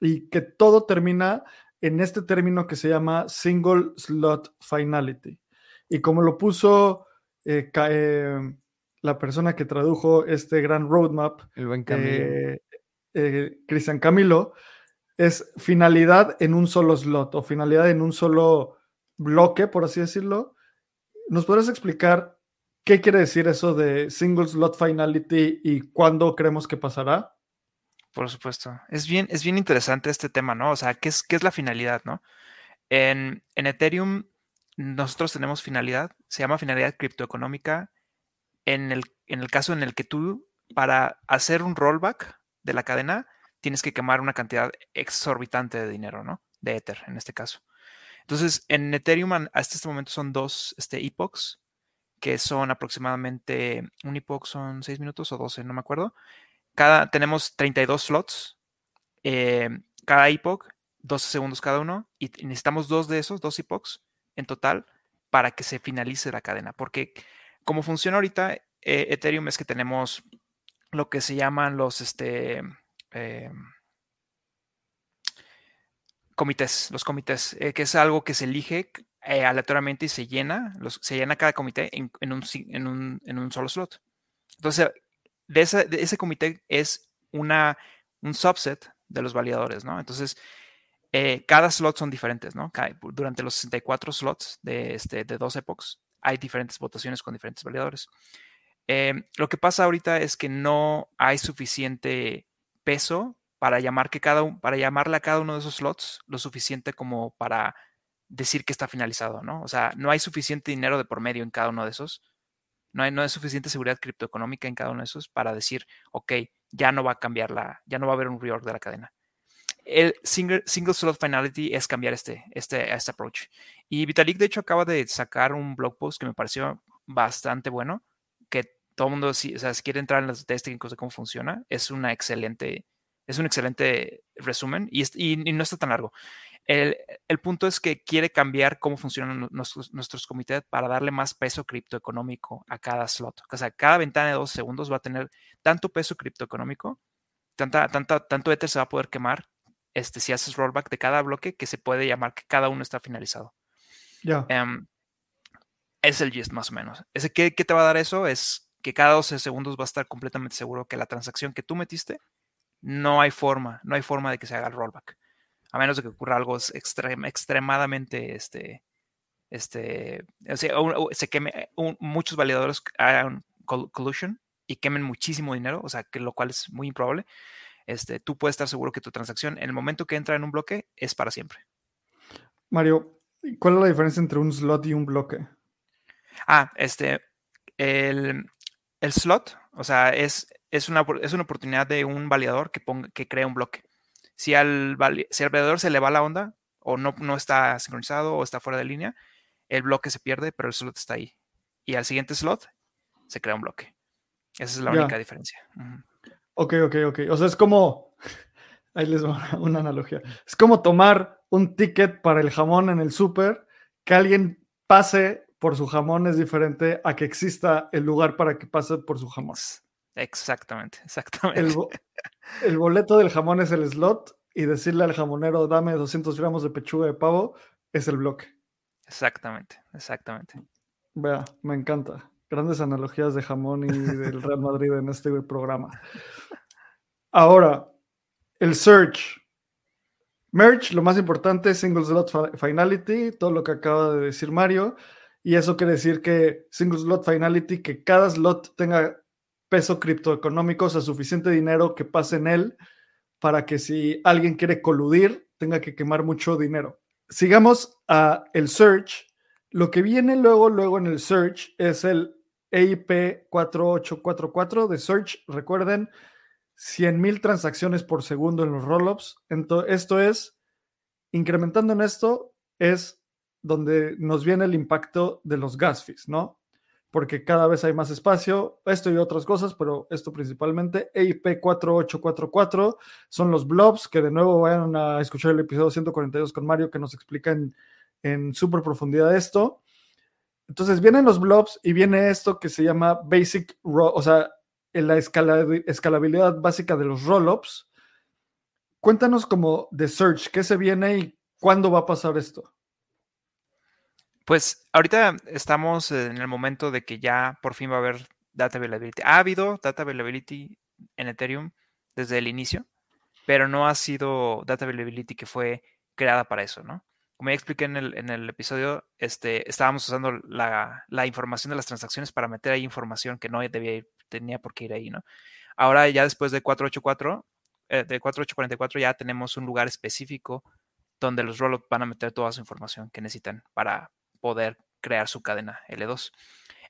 y que todo termina en este término que se llama single slot finality. Y como lo puso eh, eh, la persona que tradujo este gran roadmap, el buen. Eh, Cristian Camilo, es finalidad en un solo slot o finalidad en un solo bloque, por así decirlo. ¿Nos podrías explicar qué quiere decir eso de single slot finality y cuándo creemos que pasará? Por supuesto. Es bien, es bien interesante este tema, ¿no? O sea, ¿qué es, qué es la finalidad, no? En, Ethereum nosotros tenemos finalidad, se llama finalidad criptoeconómica, en el, en el caso en el que tú, para hacer un rollback de la cadena, tienes que quemar una cantidad exorbitante de dinero, ¿no? De Ether, en este caso. Entonces, en Ethereum hasta este momento son dos este, epochs, que son aproximadamente, un epoch son 6 minutos o 12, no me acuerdo. Cada, tenemos 32 slots, eh, cada epoch, 12 segundos cada uno, y necesitamos dos de esos, dos epochs, en total para que se finalice la cadena. Porque como funciona ahorita eh, Ethereum es que tenemos lo que se llaman los este, em, comités, los comités, eh, que es algo que se elige eh, aleatoriamente y se llena, se llena cada comité en, un, en, un, solo slot. Entonces, de ese, de ese comité es una, un subset de los validadores, ¿no? Entonces, eh, cada slot son diferentes, ¿no? durante los 64 slots de, este, de dos epochs hay diferentes votaciones con diferentes validadores. Em, lo que pasa ahorita es que no hay suficiente peso para, llamar que cada, para llamarle a cada uno de esos slots lo suficiente como para decir que está finalizado, ¿no? O sea, no hay suficiente dinero de por medio en cada uno de esos. No hay, no hay suficiente seguridad criptoeconómica en cada uno de esos para decir, ok, ya no va a cambiar la, ya no va a haber un reorg de la cadena el single, single slot finality es cambiar este, este, este approach. Y Vitalik, de hecho, acaba de sacar un blog post que me pareció bastante bueno, todo el mundo, si, o sea, si quiere entrar en los detalles técnicos de cómo funciona, es una excelente, es un excelente resumen y, y, no está tan largo. El, el, punto es que quiere cambiar cómo funcionan nuestros, nuestros comités para darle más peso criptoeconómico a cada slot. O sea, cada ventana de dos segundos va a tener tanto peso criptoeconómico, tanta, tanta, tanto Ether se va a poder quemar este, si haces rollback de cada bloque, que se puede llamar que cada uno está finalizado. Ya. Em, es el gist más o menos. Ese, ¿qué, te va a dar eso? Es que cada 12 segundos va a estar completamente seguro que la transacción que tú metiste, no hay forma, no hay forma de que se haga el rollback. A menos de que ocurra algo extremadamente, este, este, o sea, se queme, muchos validadores hagan collusion y quemen muchísimo dinero, o sea, que lo cual es muy improbable. Este, tú puedes estar seguro que tu transacción en el momento que entra en un bloque es para siempre. Mario, ¿cuál es la diferencia entre un slot y un bloque? Ah, este, el, slot, o sea, es, es, una, es una oportunidad de un validador que, ponga, que crea un bloque. Si al, si al validador se le va la onda o no, no está sincronizado o está fuera de línea, el bloque se pierde, pero el slot está ahí. Y al siguiente slot se crea un bloque. Esa es la única diferencia. Ok, ok, ok. O sea, es como. Ahí les va una analogía. Es como tomar un ticket para el jamón en el súper, que alguien pase por su jamón es diferente a que exista el lugar para que pase por su jamón. Exactamente, exactamente. El, el boleto del jamón es el slot y decirle al jamonero dame 200 gramos de pechuga de pavo es el bloque. Exactamente, exactamente. Vea, me encanta. Grandes analogías de jamón y del Real Madrid en este programa. Ahora, el search. Merge, lo más importante, single slot finality, todo lo que acaba de decir Mario. Y eso quiere decir que single slot finality, que cada slot tenga peso criptoeconómico, o sea, suficiente dinero que pase en él para que si alguien quiere coludir, tenga que quemar mucho dinero. Sigamos a el search. Lo que viene luego, luego en el search es el EIP 4844 de search. Recuerden, 100.000 transacciones por segundo en los rollups. Esto es, incrementando en esto, es donde nos viene el impacto de los gas fees, ¿no? Porque cada vez hay más espacio, esto y otras cosas, pero esto principalmente. EIP 4844 son los blobs, que de nuevo vayan a escuchar el episodio 142 con Mario, que nos explica en, en súper profundidad esto. Entonces vienen los blobs y viene esto que se llama Basic, o sea, en la escalabilidad básica de los rollups. Cuéntanos como de Search, ¿qué se viene y cuándo va a pasar esto? Pues ahorita estamos en el momento de que ya por fin va a haber data availability. Ha habido data availability en Ethereum desde el inicio, pero no ha sido data availability que fue creada para eso, ¿no? Como ya expliqué en el, en el episodio, este, estábamos usando la, la, información de las transacciones para meter ahí información que no debía ir tenía por qué ir ahí, ¿no? Ahora ya después de 484, eh, de 4844 ya tenemos un lugar específico donde los rollups van a meter toda su información que necesitan para poder crear su cadena L2.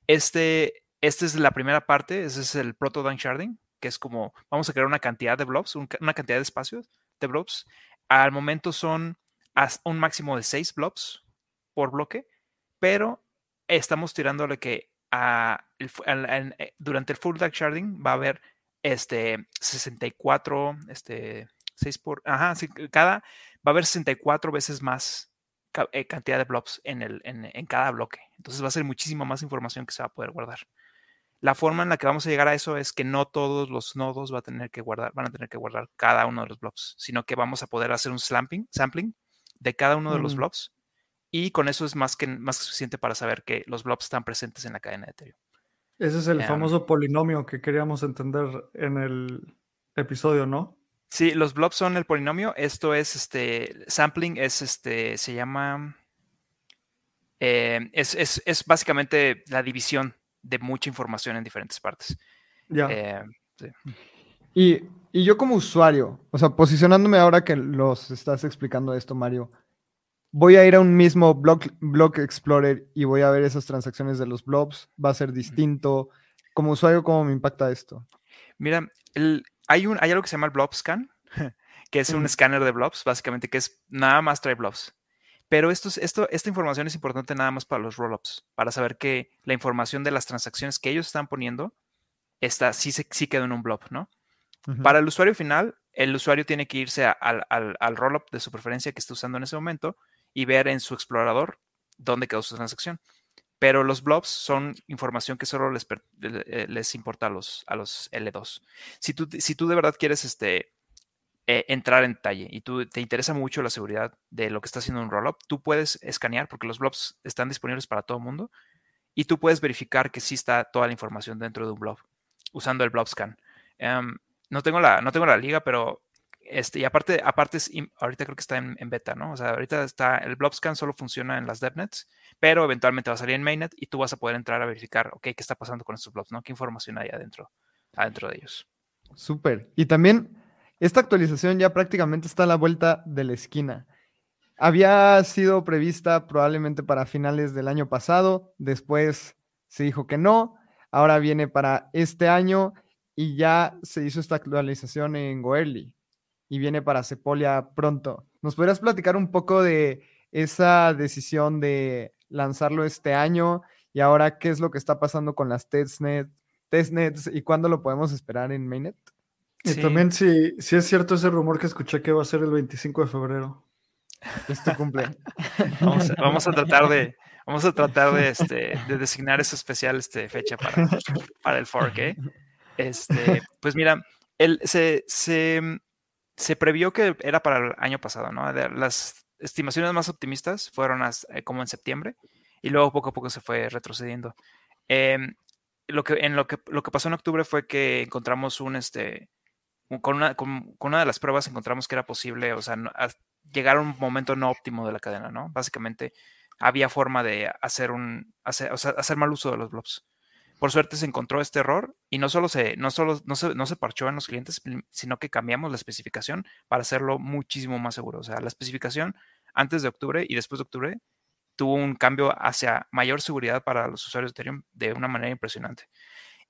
Este, esta es la primera parte, ese es el proto sharding, que es como vamos a crear una cantidad de blobs, una cantidad de espacios de blobs. Al momento son un máximo de 6 blobs por bloque, pero estamos tirándole que eh, durante el full dark sharding va a haber este 64, este 6 por, ajá, cada, va a haber 64 veces más cantidad de blobs en, el, en, cada bloque. Entonces va a ser muchísima más información que se va a poder guardar. La forma en la que vamos a llegar a eso es que no todos los nodos va a tener que guardar, van a tener que guardar cada uno de los blobs, sino que vamos a poder hacer un sampling, sampling de cada uno de los mm. blobs y con eso es más que, más que suficiente para saber que los blobs están presentes en la cadena de Ethereum. Ese es el em, famoso polinomio que queríamos entender en el episodio, ¿no? Sí, los blobs son el polinomio. Esto es este sampling, es este, se llama. Em, es, es, básicamente la división de mucha información en diferentes partes. Ya. Em, y, y, yo como usuario, o sea, posicionándome ahora que los estás explicando esto, Mario, voy a ir a un mismo block, block Explorer y voy a ver esas transacciones de los blobs, va a ser distinto. Como usuario, ¿cómo me impacta esto? Mira, el, hay, un, hay algo que se llama el Blob Scan, que es un escáner de blobs, básicamente, que es nada más trae blobs. Pero esto, esto, esta información es importante nada más para los rollups, para saber que la información de las transacciones que ellos están poniendo está, sí, sí queda en un blob, ¿no? Para el usuario final, el usuario tiene que irse al, al, al rollup de su preferencia que esté usando en ese momento y ver en su explorador dónde quedó su transacción. Pero los blobs son información que solo les, eh, les importa a los, a los L2. Si tú, si tú de verdad quieres este, eh, entrar en detalle y tú te interesa mucho la seguridad de lo que está haciendo un rollup, tú puedes escanear porque los blobs están disponibles para todo el mundo y tú puedes verificar que sí está toda la información dentro de un blob usando el blob scan. Em, no, tengo la, no tengo la liga, pero este, y aparte, aparte ahorita creo que está en, beta, ¿no? O sea, ahorita está, el Blobscan solo funciona en las DevNets, pero eventualmente va a salir en Mainnet y tú vas a poder entrar a verificar, ok, qué está pasando con estos blobs, ¿no? ¿Qué información hay adentro, adentro de ellos? Súper. Y también, esta actualización ya prácticamente está a la vuelta de la esquina. Había sido prevista probablemente para finales del año pasado, después se dijo que no, ahora viene para este año y ya se hizo esta actualización en Goerli y viene para Sepolia pronto. ¿Nos podrías platicar un poco de esa decisión de lanzarlo este año y ahora qué es lo que está pasando con las testnet, testnets y cuándo lo podemos esperar en Mainnet? Y también si, si es cierto ese rumor que escuché que va a ser el 25 de febrero. Es tu cumple. vamos, a, tratar de, Vamos a tratar de, este, de designar esa especial este, fecha para, para el fork. ¿eh? Este, pues mira, el, se, se, se, previó que era para el año pasado, ¿no? Las estimaciones más optimistas fueron eh, como en septiembre y luego poco a poco se fue retrocediendo. Em, lo que, en lo que, lo que pasó en octubre fue que encontramos un, este, con una, con, una de las pruebas encontramos que era posible, o sea, llegar a un momento no óptimo de la cadena, ¿no? Básicamente había forma de hacer un, hacer, o sea, hacer mal uso de los blobs. Por suerte se encontró este error y no solo se, no solo, no se, no se parchó en los clientes, sino que cambiamos la especificación para hacerlo muchísimo más seguro. O sea, la especificación antes de octubre y después de octubre tuvo un cambio hacia mayor seguridad para los usuarios de Ethereum de una manera impresionante.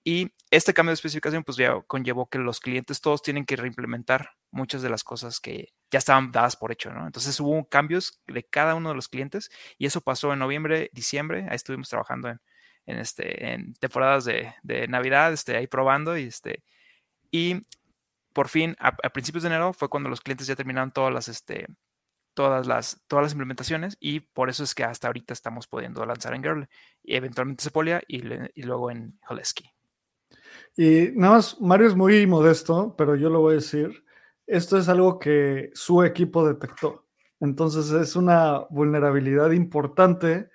Y este cambio de especificación pues ya conllevó que los clientes todos tienen que reimplementar muchas de las cosas que ya estaban dadas por hecho, ¿no? Entonces hubo cambios de cada uno de los clientes y eso pasó en noviembre, diciembre, ahí estuvimos trabajando en, en este, en temporadas de, de, Navidad, este, ahí probando y este, y por fin a, principios de enero fue cuando los clientes ya terminaron todas las, este, todas las, todas las implementaciones y por eso es que hasta ahorita estamos pudiendo lanzar en Girl y eventualmente Sepolia y, y luego en Holesky. Y nada más, Mario es muy modesto, pero yo lo voy a decir. Esto es algo que su equipo detectó. Entonces es una vulnerabilidad importante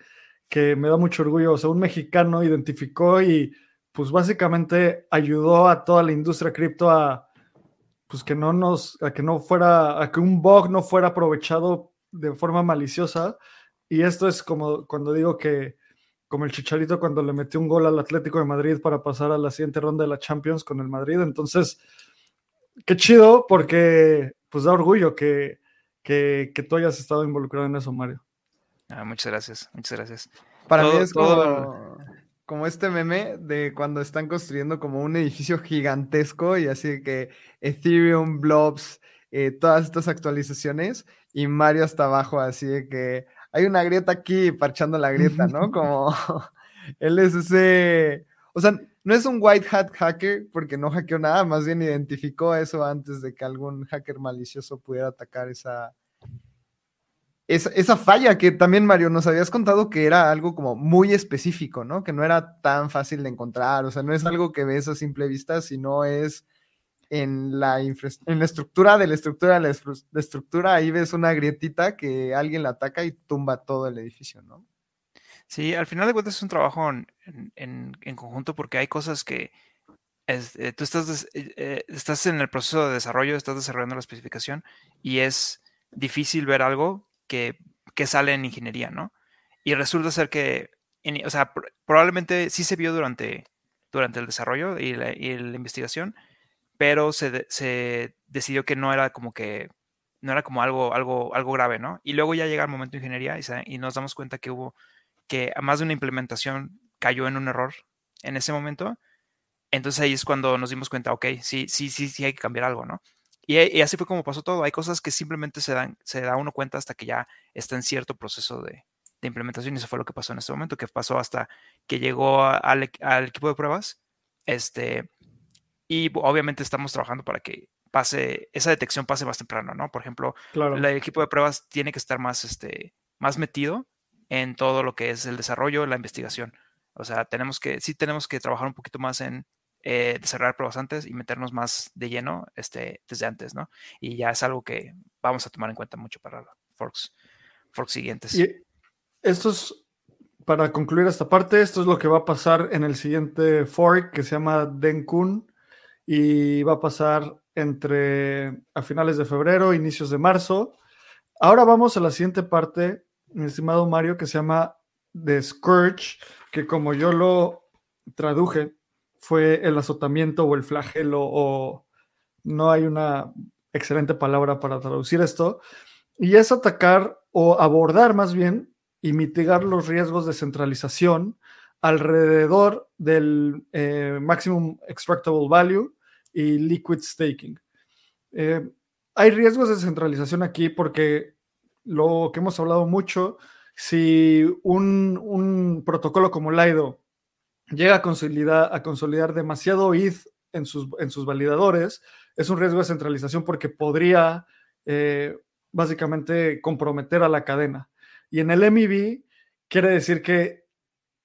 que me da mucho orgullo. O sea, un mexicano identificó y pues básicamente ayudó a toda la industria cripto a pues que no nos, a que no fuera, a que un bug no fuera aprovechado de forma maliciosa. Y esto es como cuando digo que como el Chicharito cuando le metió un gol al Atlético de Madrid para pasar a la siguiente ronda de la Champions con el Madrid. Entonces, qué chido porque pues da orgullo que, que, tú hayas estado involucrado en eso, Mario. Ah, muchas gracias, muchas gracias. Para mí es como, como, este meme de cuando están construyendo como un edificio gigantesco y así que Ethereum, Blobs, eh, todas estas actualizaciones y Mario hasta abajo así de que hay una grieta aquí parchando la grieta, ¿no? Como él es ese, o sea, no es un white hat hacker porque no hackeó nada, más bien identificó eso antes de que algún hacker malicioso pudiera atacar esa, esa, falla que también, Mario, nos habías contado que era algo como muy específico, ¿no? Que no era tan fácil de encontrar, o sea, no es algo que ves a simple vista, sino es en la, en la estructura de la estructura de la, estructura, ahí ves una grietita que alguien la ataca y tumba todo el edificio, ¿no? Sí, al final de cuentas es un trabajo en, en, conjunto porque hay cosas que eh, tú estás, eh, eh, estás en el proceso de desarrollo, estás desarrollando la especificación y es difícil ver algo que, que sale en ingeniería, ¿no? Y resulta ser que, o sea, probablemente sí se vio durante, durante el desarrollo y la, investigación, pero se, se, decidió que no era como que no era como algo, algo, algo grave, ¿no? Y luego ya llega el momento de ingeniería y, nos damos cuenta que hubo, que a más de una implementación cayó en un error en ese momento. Entonces ahí es cuando nos dimos cuenta, ok, sí, sí, sí, sí hay que cambiar algo, ¿no? Y, así fue como pasó todo. Hay cosas que simplemente se dan, se da uno cuenta hasta que ya está en cierto proceso de, de implementación. Y eso fue lo que pasó en ese momento, que pasó hasta que llegó al, al equipo de pruebas. Este, y obviamente estamos trabajando para que pase, esa detección pase más temprano, ¿no? Por ejemplo, el equipo de pruebas tiene que estar más, este, más metido en todo lo que es el desarrollo, la investigación. O sea, tenemos que, sí tenemos que trabajar un poquito más en eh, desarrollar pruebas antes y meternos más de lleno este, desde antes, ¿no? Y ya es algo que vamos a tomar en cuenta mucho para forks, forks siguientes. Y esto es, para concluir esta parte, esto es lo que va a pasar en el siguiente fork que se llama Denkun y va a pasar entre a finales de febrero, inicios de marzo. Ahora vamos a la siguiente parte, mi estimado Mario, que se llama The Scourge, que como yo lo traduje, fue el azotamiento o el flagelo, o no hay una excelente palabra para traducir esto, y es atacar o abordar más bien y mitigar los riesgos de centralización alrededor del eh, maximum extractable value y liquid staking. Eh, hay riesgos de centralización aquí porque lo que hemos hablado mucho, si un, protocolo como Lido llega a consolidar, a consolidar demasiado ETH en sus, en sus validadores, es un riesgo de centralización porque podría eh, básicamente comprometer a la cadena. Y en el MEV, quiere decir que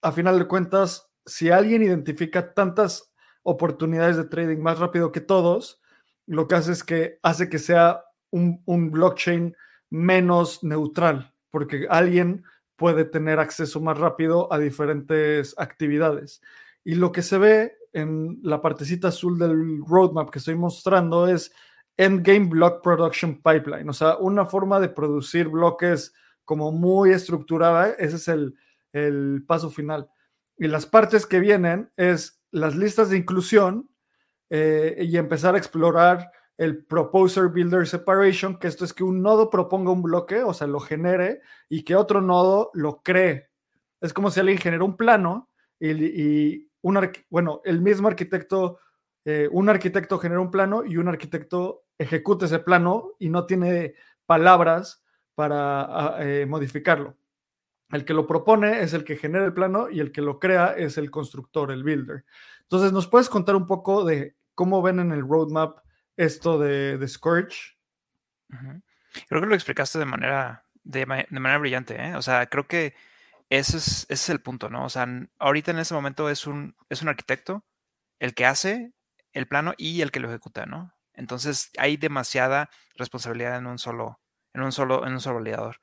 a final de cuentas, si alguien identifica tantas oportunidades de trading más rápido que todos, lo que hace es que hace que sea un, un blockchain menos neutral, porque alguien puede tener acceso más rápido a diferentes actividades. Y lo que se ve en la partecita azul del roadmap que estoy mostrando es Endgame Block Production Pipeline, o sea, una forma de producir bloques como muy estructurada, ese es el, el paso final. Y las partes que vienen es las listas de inclusión eh, y empezar a explorar el Proposer Builder Separation, que esto es que un nodo proponga un bloque, o sea, lo genere, y que otro nodo lo cree. Es como si alguien generó un plano y, un, bueno, el mismo arquitecto, eh, un arquitecto genera un plano y un arquitecto ejecuta ese plano y no tiene palabras para ah, eh, modificarlo. El que lo propone es el que genera el plano y el que lo crea es el constructor, el builder. Entonces, ¿nos puedes contar un poco de cómo ven en el roadmap esto de, de Scourge? Creo que lo explicaste de manera, de, manera brillante. ¿eh? O sea, creo que ese es, ese es el punto, ¿no? O sea, ahorita en ese momento es un, es un arquitecto el que hace el plano y el que lo ejecuta, ¿no? Entonces hay demasiada responsabilidad en un solo, en un solo, en un solo validador.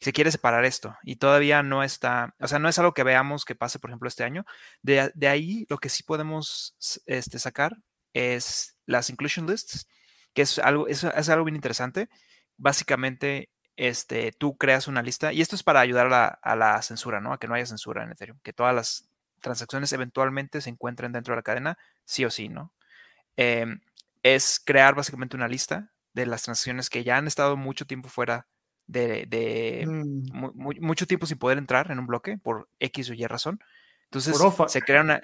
Se quiere separar esto y todavía no está, o sea, no es algo que veamos que pase, por ejemplo, este año. De, de ahí lo que sí podemos este, sacar es las inclusion lists, que es algo, es, es algo bien interesante. Básicamente, este, tú creas una lista, y esto es para ayudar a la, censura, ¿no? A que no haya censura en Ethereum, que todas las transacciones eventualmente se encuentren dentro de la cadena, sí o sí, ¿no? Em, es crear básicamente una lista de las transacciones que ya han estado mucho tiempo fuera de, mm. mucho tiempo sin poder entrar en un bloque por X o Y razón. Entonces se crea una.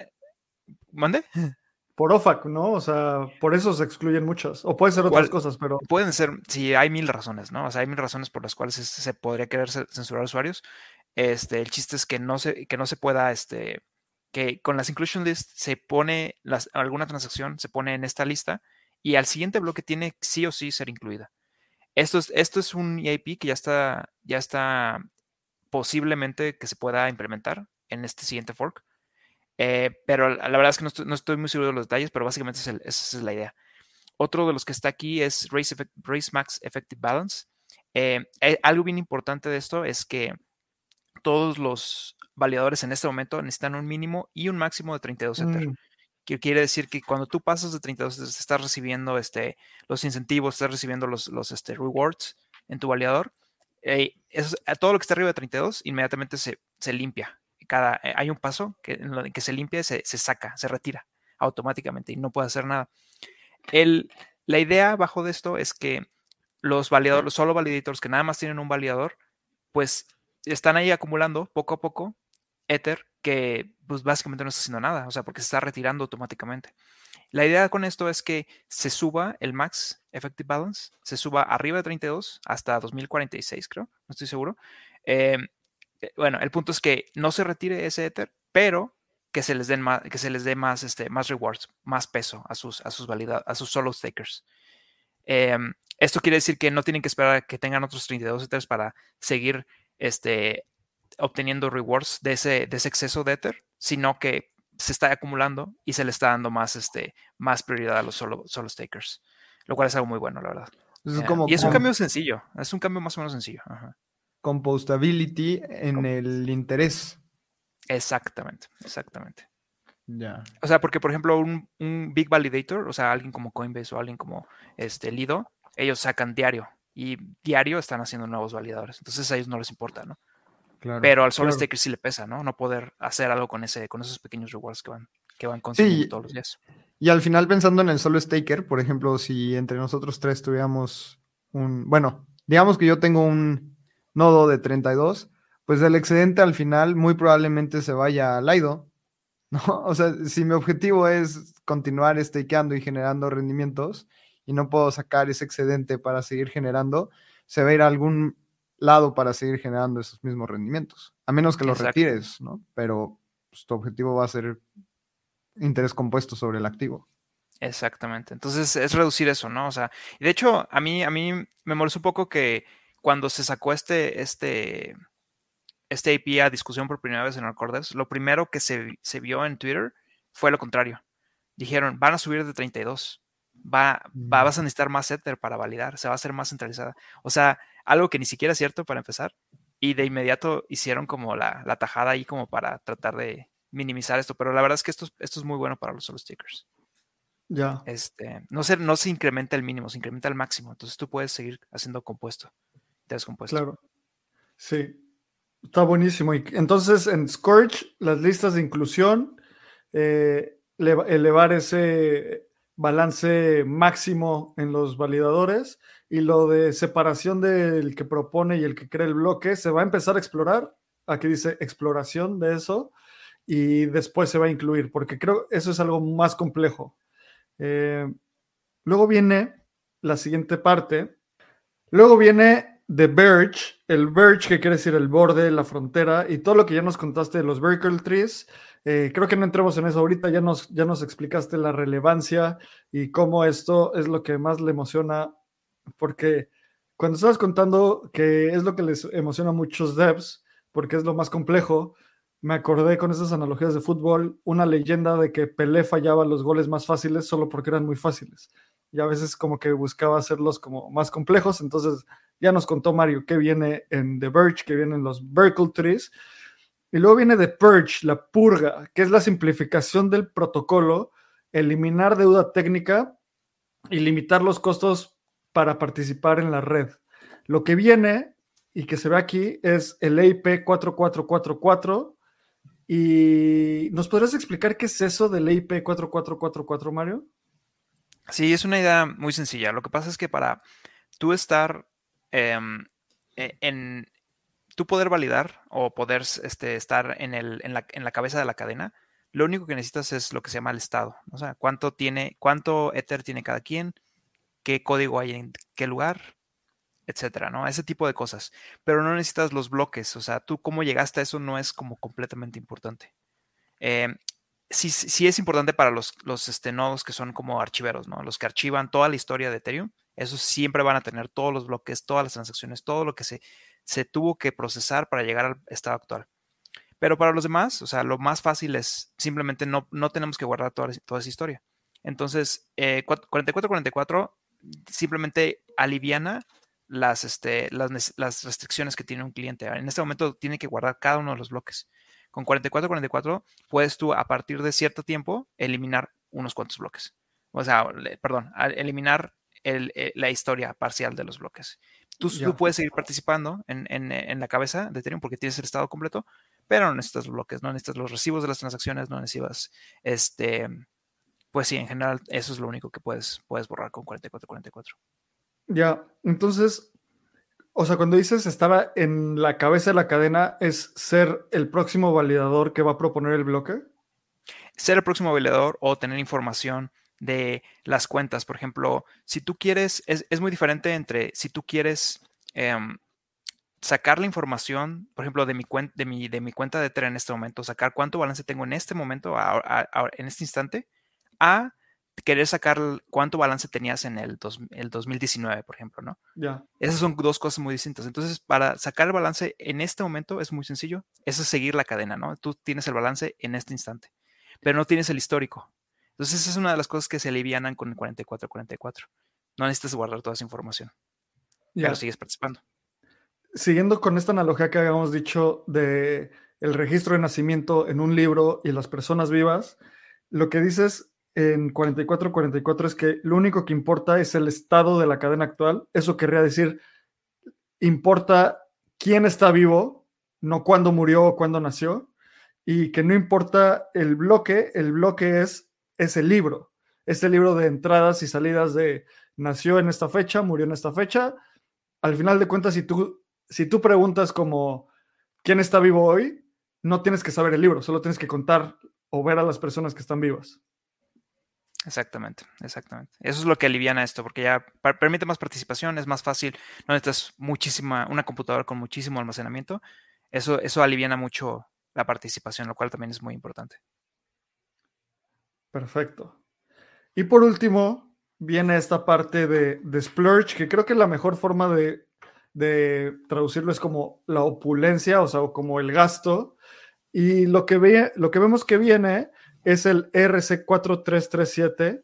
¿Mande? Por OFAC, ¿no? O sea, por eso se excluyen muchas. O puede ser otras cosas, pero. Pueden ser, sí, hay mil razones, ¿no? O sea, hay mil razones por las cuales se, podría querer censurar usuarios. Este, el chiste es que no se, que no se pueda, este, que con las inclusion list se pone las, alguna transacción, se pone en esta lista y al siguiente bloque tiene sí o sí ser incluida. Esto es, esto es un EIP que ya está, ya está posiblemente que se pueda implementar en este siguiente fork. Eh, pero la verdad es que no estoy, muy seguro de los detalles, pero básicamente esa es la idea. Otro de los que está aquí es Race, Max Effective Balance. Eh, eh, algo bien importante de esto es que todos los validadores en este momento necesitan un mínimo y un máximo de 32 Ether. Mm. Que quiere decir que cuando tú pasas de 32 estás recibiendo este, los incentivos, estás recibiendo los, los este, rewards en tu validador. todo lo que está arriba de 32 inmediatamente se, se limpia cada, eh, hay un paso que, en que se limpia, se, se saca, se retira automáticamente y no puede hacer nada. El, la idea bajo de esto es que los validadores, los solo validators que nada más tienen un validador, pues están ahí acumulando poco a poco Ether que pues básicamente no está haciendo nada, o sea, porque se está retirando automáticamente. La idea con esto es que se suba el max effective balance, se suba arriba de 32 hasta 2046, creo, no estoy seguro. Eh, bueno, el punto es que no se retire ese Ether, pero que se les den más, que se les dé más, este, más rewards, más peso a sus, a sus a sus solo stakers. Em, esto quiere decir que no tienen que esperar a que tengan otros 32 Ethers para seguir este, obteniendo rewards de ese, de ese exceso de Ether, sino que se está acumulando y se le está dando más, este, más prioridad a los solo, solo stakers, lo cual es algo muy bueno, la verdad. y es un cambio sencillo, es un cambio más o menos sencillo. Ajá compostability en el interés. Exactamente, exactamente. Ya. O sea, porque por ejemplo un, big validator, o sea, alguien como Coinbase o alguien como este Lido, ellos sacan diario y diario están haciendo nuevos validadores. Entonces a ellos no les importa, ¿no? Claro, Pero al solo staker sí le pesa, ¿no? No poder hacer algo con ese, con esos pequeños rewards que van, que van consiguiendo todos los días. Y al final pensando en el solo staker, por ejemplo, si entre nosotros tres tuviéramos un, bueno, digamos que yo tengo un nodo de 32, pues el excedente al final muy probablemente se vaya al Lido, ¿no? O sea, si mi objetivo es continuar stakeando y generando rendimientos y no puedo sacar ese excedente para seguir generando, se va a ir a algún lado para seguir generando esos mismos rendimientos, a menos que los retires, ¿no? Pero pues, tu objetivo va a ser interés compuesto sobre el activo. Exactamente. Entonces es reducir eso, ¿no? O sea, de hecho, a mí, a mí me molesta un poco que cuando se sacó este, este, este AP a discusión por primera vez en Recorders, lo primero que se, se, vio en Twitter fue lo contrario. Dijeron, van a subir de 32. Va, va, vas a necesitar más Ether para validar, se va a hacer más centralizada. O sea, algo que ni siquiera es cierto para empezar. Y de inmediato hicieron como la, la tajada ahí como para tratar de minimizar esto. Pero la verdad es que esto, esto es muy bueno para los solo stickers. Ya. Este, no, se, no se incrementa el mínimo, se incrementa el máximo. Entonces tú puedes seguir haciendo compuesto, descompuesto. Claro. Sí. Está buenísimo. Y entonces en Scorch, las listas de inclusión, eh, elevar ese balance máximo en los validadores y lo de separación del que propone y el que crea el bloque, se va a empezar a explorar. Aquí dice exploración de eso y después se va a incluir, porque creo eso es algo más complejo. Eh, luego viene la siguiente parte. Luego viene The Verge, el Verge que quiere decir el borde, la frontera y todo lo que ya nos contaste de los vertical trees. Eh, creo que no entremos en eso ahorita, ya nos, ya nos explicaste la relevancia y cómo esto es lo que más le emociona, porque cuando estabas contando que es lo que les emociona a muchos devs, porque es lo más complejo, me acordé con esas analogías de fútbol, una leyenda de que Pelé fallaba los goles más fáciles solo porque eran muy fáciles. Y a veces como que buscaba hacerlos como más complejos. Entonces ya nos contó Mario que viene en The Verge, que vienen los Vertical Trees. Y luego viene The Purge, la purga, que es la simplificación del protocolo, eliminar deuda técnica y limitar los costos para participar en la red. Lo que viene y que se ve aquí es el EIP 4444 ¿Y nos podrías explicar qué es eso del IP 4444, Mario? Sí, es una idea muy sencilla. Lo que pasa es que para tú estar em, e, en, tú poder validar o poder este, estar en, el, en, la, en, la, cabeza de la cadena, lo único que necesitas es lo que se llama el estado. O sea, cuánto tiene, cuánto Ether tiene cada quien, qué código hay en qué lugar, etcétera, ¿no? Ese tipo de cosas. Pero no necesitas los bloques, o sea, tú cómo llegaste a eso no es como completamente importante. Eh, sí, sí, es importante para los, los este, nodos que son como archiveros, ¿no? Los que archivan toda la historia de Ethereum, esos siempre van a tener todos los bloques, todas las transacciones, todo lo que se, se tuvo que procesar para llegar al estado actual. Pero para los demás, o sea, lo más fácil es simplemente no, no tenemos que guardar toda, esa historia. Entonces, eh, 4444 simplemente aliviana las, este, las, las, restricciones que tiene un cliente. En este momento tiene que guardar cada uno de los bloques. Con 4444 puedes tú a partir de cierto tiempo eliminar unos cuantos bloques. O sea, perdón, eliminar el, eh, la historia parcial de los bloques. Tú, tú puedes seguir participando en, en, en, la cabeza de Ethereum porque tienes el estado completo, pero no necesitas bloques, no necesitas los recibos de las transacciones, no necesitas, este, pues sí, en general eso es lo único que puedes, puedes borrar con 4444. Ya, entonces, o sea, cuando dices estar en la cabeza de la cadena, ¿es ser el próximo validador que va a proponer el bloque? Ser el próximo validador o tener información de las cuentas. Por ejemplo, si tú quieres, es, es muy diferente entre si tú quieres eh, sacar la información, por ejemplo, de mi, de, mi, de mi cuenta de Ether en este momento, sacar cuánto balance tengo en este momento, en este instante, a querer sacar cuánto balance tenías en el, el 2019, por ejemplo, ¿no? Ya. Esas son dos cosas muy distintas. Entonces, para sacar el balance en este momento es muy sencillo. Eso es seguir la cadena, ¿no? Tú tienes el balance en este instante, pero no tienes el histórico. Entonces, esa es una de las cosas que se alivianan con el 4444. No necesitas guardar toda esa información, ya. pero sigues participando. Siguiendo con esta analogía que habíamos dicho de el registro de nacimiento en un libro y las personas vivas, lo que dices en 4444 es que lo único que importa es el estado de la cadena actual. Eso querría decir, importa quién está vivo, no cuándo murió o cuándo nació, y que no importa el bloque, el bloque es ese libro, ese libro de entradas y salidas de nació en esta fecha, murió en esta fecha. Al final de cuentas, si tú, si tú preguntas como quién está vivo hoy, no tienes que saber el libro, solo tienes que contar o ver a las personas que están vivas. Exactamente, exactamente. Eso es lo que aliviana esto, porque ya permite más participación, es más fácil, no necesitas muchísima, una computadora con muchísimo almacenamiento. Eso, eso aliviana mucho la participación, lo cual también es muy importante. Perfecto. Y por último, viene esta parte de, de Splurge, que creo que la mejor forma de de traducirlo es como la opulencia, o sea, como el gasto. Y lo que, ve, lo que vemos que viene es el RC4337,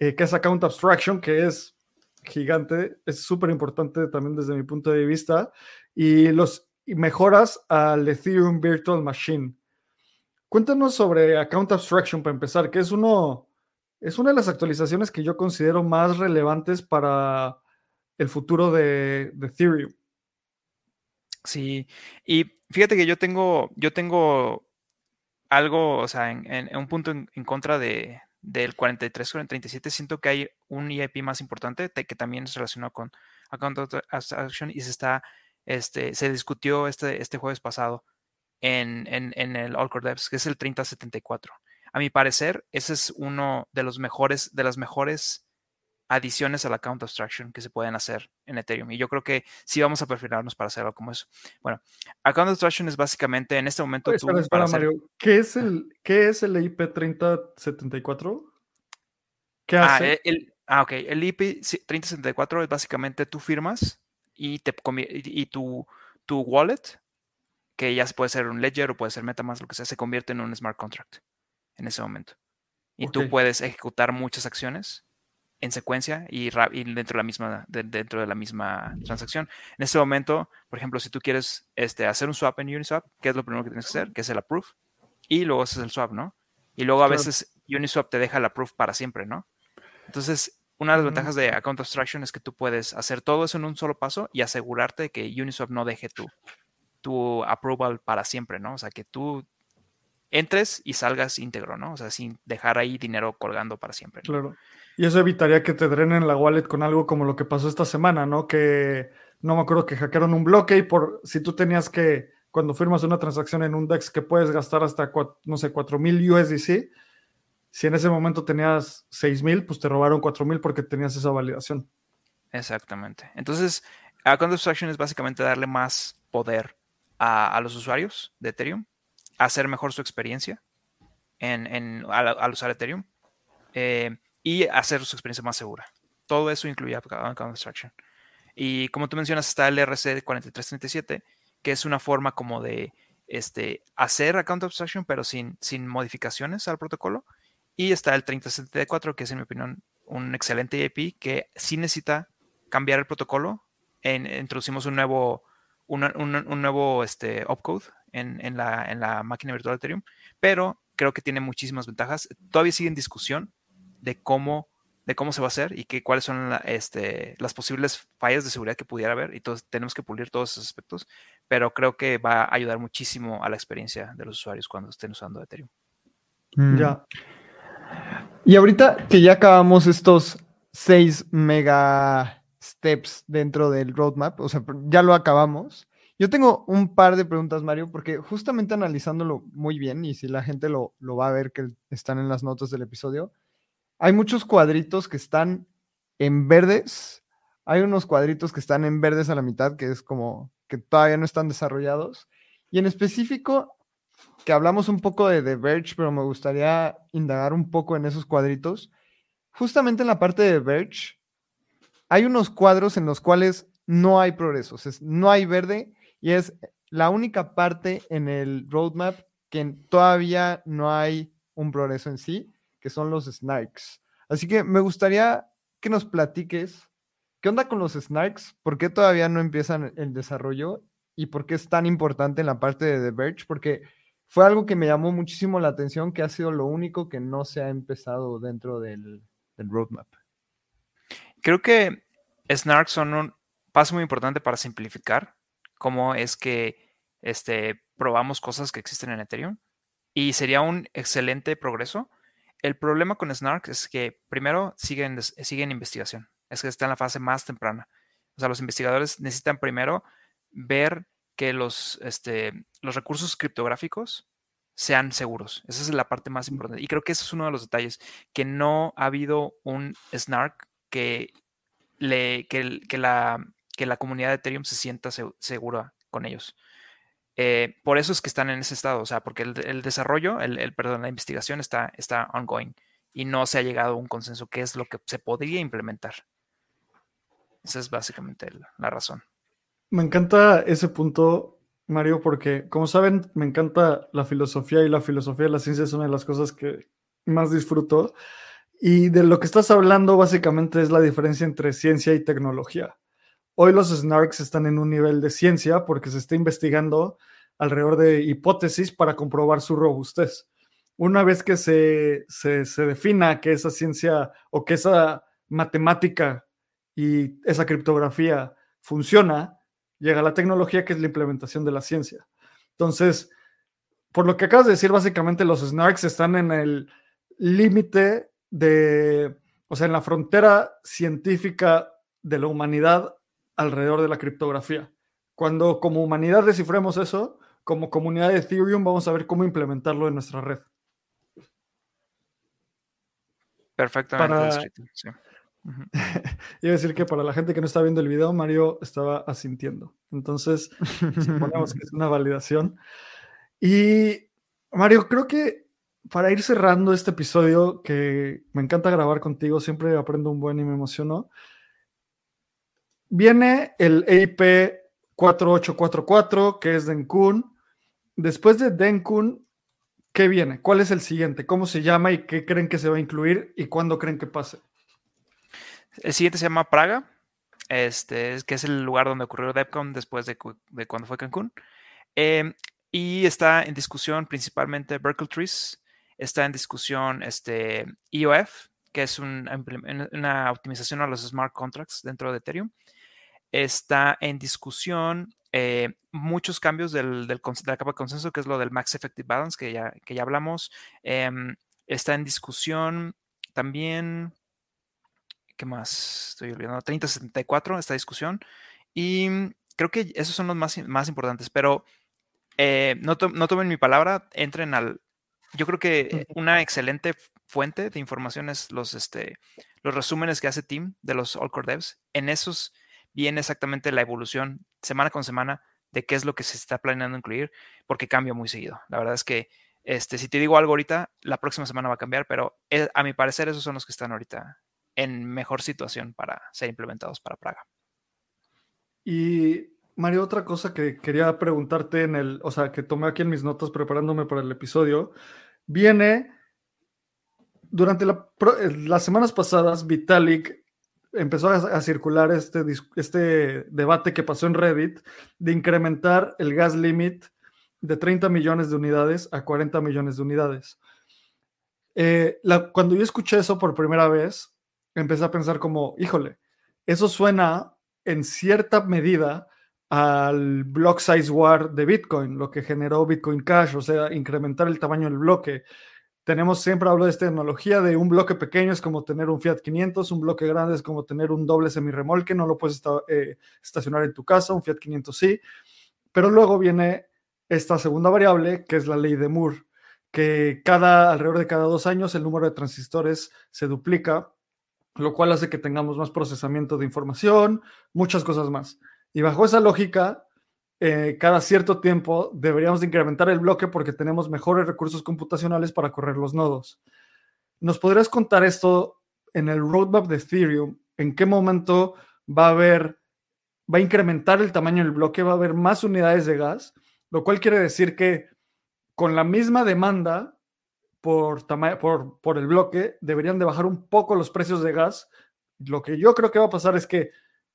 eh, que es Account Abstraction, que es gigante, es súper importante también desde mi punto de vista, y los mejoras al Ethereum Virtual Machine. Cuéntanos sobre Account Abstraction para empezar, que es uno, es una de las actualizaciones que yo considero más relevantes para el futuro de, Ethereum. Sí, y fíjate que yo tengo, yo tengo algo, o sea, en, un punto en, contra de, del 43 con el 37, siento que hay un EIP más importante que también es relacionado con Account Abstraction y se está, este, se discutió este, este jueves pasado en, en, el Allcore Devs, que es el 3074. A mi parecer, ese es uno de los mejores, de las mejores adiciones al account abstraction que se pueden hacer en Ethereum. Y yo creo que sí vamos a perfilarnos para hacer algo como eso. Bueno, account abstraction es básicamente en este momento. tú, Mario. ¿Qué es el, qué es el IP 3074? ¿Qué ah, hace? el, ah, ok. El IP 3074 es básicamente tú firmas y, te, y tu, tu wallet que ya puede ser un ledger o puede ser MetaMask, lo que sea, se convierte en un smart contract en ese momento. Y tú puedes ejecutar muchas acciones en secuencia y, dentro, de la misma, dentro de la misma transacción. En este momento, por ejemplo, si tú quieres este, hacer un swap en Uniswap, ¿qué es lo primero que tienes que hacer? Que es el approve. Y luego haces el swap, ¿no? Y luego a veces Uniswap te deja el approve para siempre, ¿no? Entonces, una de las ventajas de Account Abstraction es que tú puedes hacer todo eso en un solo paso y asegurarte que Uniswap no deje tu, tu approval para siempre, ¿no? O sea, que tú entres y salgas íntegro, ¿no? O sea, sin dejar ahí dinero colgando para siempre. Claro. Y eso evitaría que te drenen la wallet con algo como lo que pasó esta semana, ¿no? Que no me acuerdo que hackearon un bloque y por si tú tenías que, cuando firmas una transacción en un DEX que puedes gastar hasta, no sé, 4000 USDC, si en ese momento tenías 6000, pues te robaron 4000 porque tenías esa validación. Exactamente. Entonces, Account Abstraction es básicamente darle más poder a, los usuarios de Ethereum, hacer mejor su experiencia en, al, usar Ethereum eh, y hacer su experiencia más segura. Todo eso incluye Account Abstraction. Y como tú mencionas, está el RC4337, que es una forma como de este, hacer Account Abstraction, pero sin, sin modificaciones al protocolo. Y está el 3074, que es, en mi opinión, un excelente IP que sí necesita cambiar el protocolo. Introducimos un nuevo un, nuevo este, opcode en, en, la, en la máquina virtual de Ethereum, pero creo que tiene muchísimas ventajas. Todavía sigue en discusión de cómo, de cómo se va a hacer y que, cuáles son este, las posibles fallas de seguridad que pudiera haber. Y todos, tenemos que pulir todos esos aspectos, pero creo que va a ayudar muchísimo a la experiencia de los usuarios cuando estén usando Ethereum. Mm. Ya. Y ahorita que ya acabamos estos 6 mega steps dentro del roadmap, o sea, ya lo acabamos. Yo tengo un par de preguntas, Mario, porque justamente analizándolo muy bien, y si la gente lo, lo va a ver que están en las notas del episodio, hay muchos cuadritos que están en verdes, hay unos cuadritos que están en verdes a la mitad, que es como que todavía no están desarrollados, y en específico, que hablamos un poco de The Verge, pero me gustaría indagar un poco en esos cuadritos. Justamente en la parte de Verge, hay unos cuadros en los cuales no hay progresos, no hay verde y es la única parte en el roadmap que todavía no hay un progreso en sí, que son los snarks. Así que me gustaría que nos platiques qué onda con los snarks, por qué todavía no empiezan el desarrollo y por qué es tan importante en la parte de The Verge, porque fue algo que me llamó muchísimo la atención, que ha sido lo único que no se ha empezado dentro del roadmap. Creo que snarks son un paso muy importante para simplificar cómo es que este, probamos cosas que existen en Ethereum y sería un excelente progreso. El problema con snarks es que primero siguen, siguen investigación, es que está en la fase más temprana. O sea, los investigadores necesitan primero ver que los, este, los recursos criptográficos sean seguros. Esa es la parte más importante. Y creo que ese es uno de los detalles, que no ha habido un snark que que, la, que la comunidad de Ethereum se sienta segura con ellos. Eh, por eso es que están en ese estado, o sea, porque el, desarrollo, el, perdón, la investigación está, está ongoing y no se ha llegado a un consenso qué es lo que se podría implementar. Esa es básicamente la razón. Me encanta ese punto, Mario, porque como saben, me encanta la filosofía y la filosofía de la ciencia es una de las cosas que más disfruto. Y de lo que estás hablando básicamente es la diferencia entre ciencia y tecnología. Hoy los snarks están en un nivel de ciencia porque se está investigando alrededor de hipótesis para comprobar su robustez. Una vez que se, se, se defina que esa ciencia o que esa matemática y esa criptografía funciona, llega la tecnología que es la implementación de la ciencia. Entonces, por lo que acabas de decir, básicamente los snarks están en el límite de, o sea, en la frontera científica de la humanidad alrededor de la criptografía. Cuando como humanidad descifremos eso, como comunidad de Ethereum vamos a ver cómo implementarlo en nuestra red. Perfectamente para... descrito, sí. Iba a decir que para la gente que no está viendo el video, Mario estaba asintiendo. Entonces, suponemos que es una validación. Y Mario, creo que para ir cerrando este episodio, que me encanta grabar contigo, siempre aprendo un buen y me emociono. Viene el EIP 4844, que es Denkun. Después de Denkun, ¿qué viene? ¿Cuál es el siguiente? ¿Cómo se llama y qué creen que se va a incluir y cuándo creen que pase? El siguiente se llama Praga, este, que es el lugar donde ocurrió DEPCON después de, de cuando fue Cancún. Eh, y está en discusión principalmente Berkeley Trees, está en discusión este, EOF, que es un, una optimización a los smart contracts dentro de Ethereum. Está en discusión eh, muchos cambios del, del, de la capa de consenso, que es lo del Max Effective Balance, que ya, que ya hablamos. Eh, está en discusión también, ¿qué más? Estoy olvidando, 3074, esta discusión. Y creo que esos son los más, más importantes, pero eh, no, to no tomen mi palabra, entren al, yo creo que una excelente fuente de información es los, este, los resúmenes que hace Team de los All Core Devs. En esos viene exactamente la evolución semana con semana de qué es lo que se está planeando incluir, porque cambia muy seguido. La verdad es que este, si te digo algo ahorita, la próxima semana va a cambiar, pero eh, a mi parecer esos son los que están ahorita en mejor situación para ser implementados para Praga. Y Mario, otra cosa que quería preguntarte en el, o sea, que tomé aquí en mis notas preparándome para el episodio, viene durante eh, las semanas pasadas, Vitalik empezó a, circular este, este debate que pasó en Reddit de incrementar el gas limit de 30 millones de unidades a 40 millones de unidades. Eh, cuando yo escuché eso por primera vez, empecé a pensar como, híjole, eso suena en cierta medida al block size war de Bitcoin, lo que generó Bitcoin Cash, o sea, incrementar el tamaño del bloque. Tenemos siempre hablo de esta tecnología de un bloque pequeño es como tener un Fiat 500, un bloque grande es como tener un doble semirremolque, no lo puedes eh, estacionar en tu casa, un Fiat 500 sí, pero luego viene esta segunda variable que es la ley de Moore, que cada alrededor de cada dos años el número de transistores se duplica, lo cual hace que tengamos más procesamiento de información, muchas cosas más. Y bajo esa lógica, eh, cada cierto tiempo deberíamos incrementar el bloque porque tenemos mejores recursos computacionales para correr los nodos. ¿Nos podrías contar esto en el roadmap de Ethereum? ¿En qué momento va a haber, va a incrementar el tamaño del bloque, va a haber más unidades de gas? Lo cual quiere decir que con la misma demanda por, por, por el bloque, deberían de bajar un poco los precios de gas. Lo que yo creo que va a pasar es que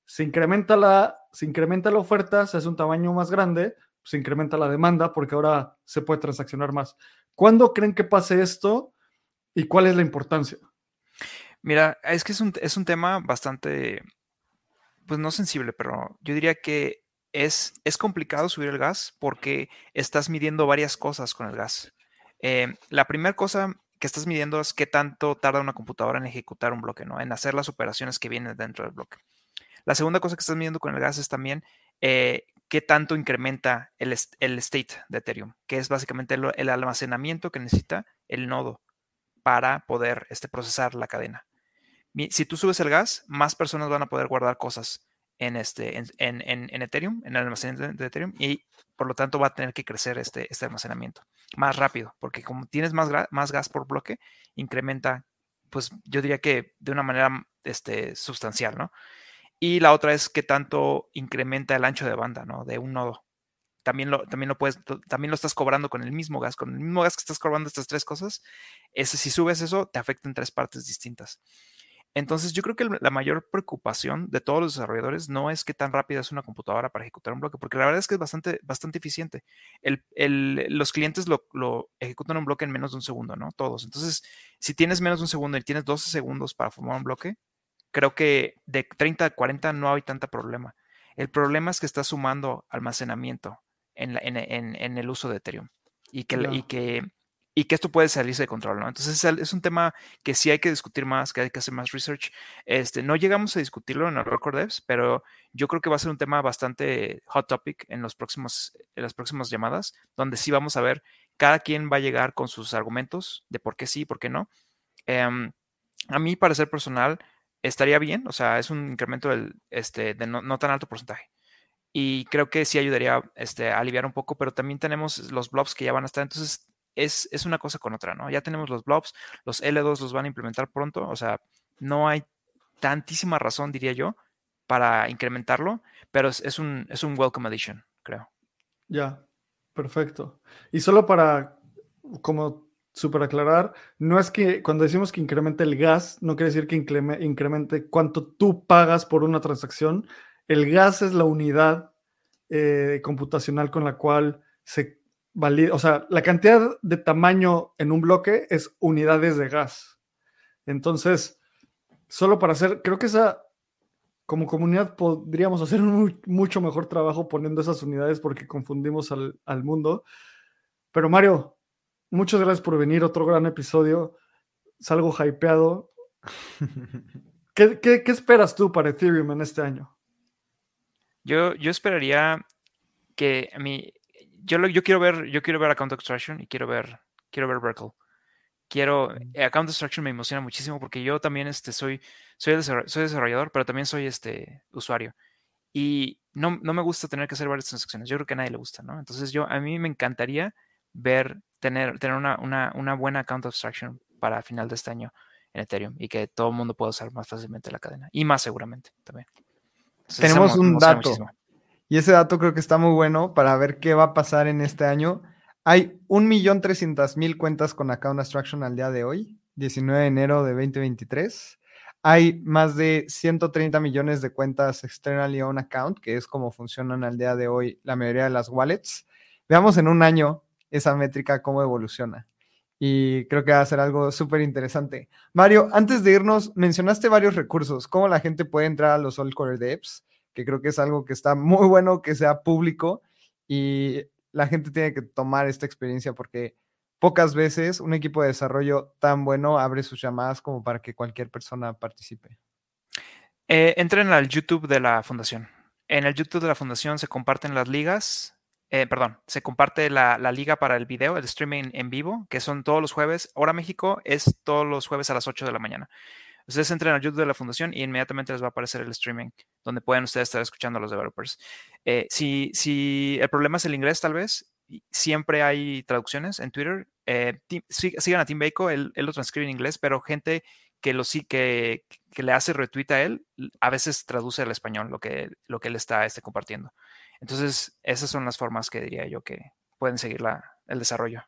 se incrementa la, se incrementa la oferta, se hace un tamaño más grande, se incrementa la demanda porque ahora se puede transaccionar más. ¿Cuándo creen que pase esto y cuál es la importancia? Mira, es que es un, es un tema bastante, pues no sensible, pero yo diría que es, es complicado subir el gas porque estás midiendo varias cosas con el gas. Eh, la primera cosa que estás midiendo es qué tanto tarda una computadora en ejecutar un bloque, ¿no? En hacer las operaciones que vienen dentro del bloque. La segunda cosa que estás midiendo con el gas es también eh, qué tanto incrementa el, state de Ethereum, que es básicamente el, almacenamiento que necesita el nodo para poder este, procesar la cadena. Si tú subes el gas, más personas van a poder guardar cosas en, este, en, Ethereum, en el almacenamiento de Ethereum, y por lo tanto va a tener que crecer este, este almacenamiento más rápido, porque como tienes más, más gas por bloque, incrementa, pues yo diría que de una manera este, sustancial, ¿no? Y la otra es qué tanto incrementa el ancho de banda, ¿no? De un nodo. También lo, también lo puedes, también lo estás cobrando con el mismo gas, con el mismo gas que estás cobrando estas tres cosas. Ese, si subes eso, te afecta en tres partes distintas. Entonces, yo creo que la mayor preocupación de todos los desarrolladores no es qué tan rápida es una computadora para ejecutar un bloque, porque la verdad es que es bastante, bastante eficiente. los clientes lo, lo, ejecutan un bloque en menos de un segundo, ¿no? Todos. Entonces, si tienes menos de un segundo y tienes 12 segundos para formar un bloque, creo que de 30 a 40 no hay tanta problema. El problema es que está sumando almacenamiento en, en, el uso de Ethereum y que, y que y que esto puede salirse de control, ¿no? Entonces es, un tema que sí hay que discutir más, que hay que hacer más research. Este, no llegamos a discutirlo en el Record Devs, pero yo creo que va a ser un tema bastante hot topic en, los próximos, en las próximas llamadas, donde sí vamos a ver cada quien va a llegar con sus argumentos de por qué sí y por qué no. Em, a mí, para ser personal, estaría bien, o sea, es un incremento del, este, de no, tan alto porcentaje. Y creo que sí ayudaría este, a aliviar un poco, pero también tenemos los blobs que ya van a estar. Entonces, es, una cosa con otra, ¿no? Ya tenemos los blobs, los L2 los van a implementar pronto, o sea, no hay tantísima razón, diría yo, para incrementarlo, pero es, un, es un welcome addition, creo. Ya, perfecto. Y solo para, como super aclarar, no es que cuando decimos que incremente el gas, no quiere decir que incremente cuánto tú pagas por una transacción. El gas es la unidad eh, computacional con la cual se o sea, la cantidad de tamaño en un bloque es unidades de gas. Entonces, solo para hacer, creo que esa, como comunidad podríamos hacer un mucho mejor trabajo poniendo esas unidades porque confundimos al, mundo. Pero Mario, muchas gracias por venir, otro gran episodio. Salgo hypeado. ¿Qué, qué, qué esperas tú para Ethereum en este año? Yo, yo esperaría que mi, yo, yo quiero ver, yo quiero ver Account Extraction y quiero ver, quiero ver Berkeley. Quiero, eh, Account Extraction me emociona muchísimo porque yo también este, soy, soy, soy desarrollador, pero también soy este, usuario. Y no, no me gusta tener que hacer varias transacciones. Yo creo que a nadie le gusta, ¿no? Entonces yo, a mí me encantaría ver, tener, tener una, una, una buena Account Extraction para final de este año en Ethereum y que todo el mundo pueda usar más fácilmente la cadena y más seguramente también. Tenemos un dato. Y ese dato creo que está muy bueno para ver qué va a pasar en este año. Hay 1.300.000 cuentas con Account Abstraction al día de hoy, 19 de enero de 2023. Hay más de 130 millones de cuentas externally on account, que es como funcionan al día de hoy la mayoría de las wallets. Veamos en un año esa métrica cómo evoluciona. Y creo que va a ser algo súper interesante. Mario, antes de irnos, mencionaste varios recursos, cómo la gente puede entrar a los All Core Devs que creo que es algo que está muy bueno que sea público y la gente tiene que tomar esta experiencia porque pocas veces un equipo de desarrollo tan bueno abre sus llamadas como para que cualquier persona participe. Eh, entren al YouTube de la fundación. En el YouTube de la fundación se comparten las ligas, eh, perdón, se comparte la, la, liga para el video, el streaming en vivo, que son todos los jueves. Hora México es todos los jueves a las 8 de la mañana. Ustedes entren al YouTube de la fundación y inmediatamente les va a aparecer el streaming, donde pueden ustedes estar escuchando a los developers. Eh, si, si el problema es el inglés, tal vez, siempre hay traducciones en Twitter. Eh, sigan a Tim Bako, él, lo transcribe en inglés, pero gente que, lo, que, que le hace retweet a él, a veces traduce al español lo que, lo que él está este, compartiendo. Entonces, esas son las formas que diría yo que pueden seguir la, el desarrollo.